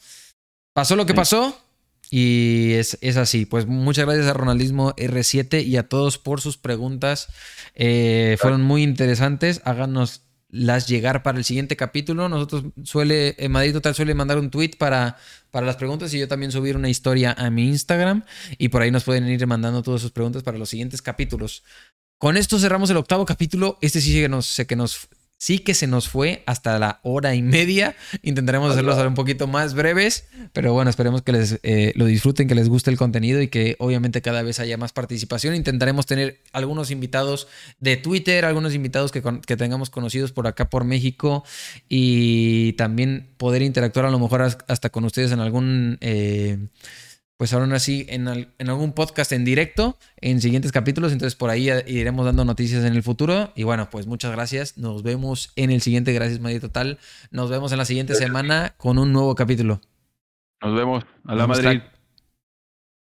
pasó lo que pasó y es, es así. Pues muchas gracias a Ronaldismo R7 y a todos por sus preguntas. fueron muy interesantes. Háganos las llegar para el siguiente capítulo. Nosotros suele, en Madrid Total suele mandar un tweet para, para las preguntas y yo también subir una historia a mi Instagram y por ahí nos pueden ir mandando todas sus preguntas para los siguientes capítulos. Con esto cerramos el octavo capítulo. Este sí que nos, sé que nos Sí que se nos fue hasta la hora y media. Intentaremos hacerlos un poquito más breves, pero bueno, esperemos que les eh, lo disfruten, que les guste el contenido y que obviamente cada vez haya más participación. Intentaremos tener algunos invitados de Twitter, algunos invitados que, que tengamos conocidos por acá por México y también poder interactuar a lo mejor hasta con ustedes en algún... Eh, pues aún así en, en, algún podcast en directo en siguientes capítulos. Entonces por ahí iremos dando noticias en el futuro. Y bueno, pues muchas gracias. Nos vemos en el siguiente Gracias Madrid Total. Nos vemos en la siguiente semana con un nuevo capítulo. Nos vemos. A la Madrid.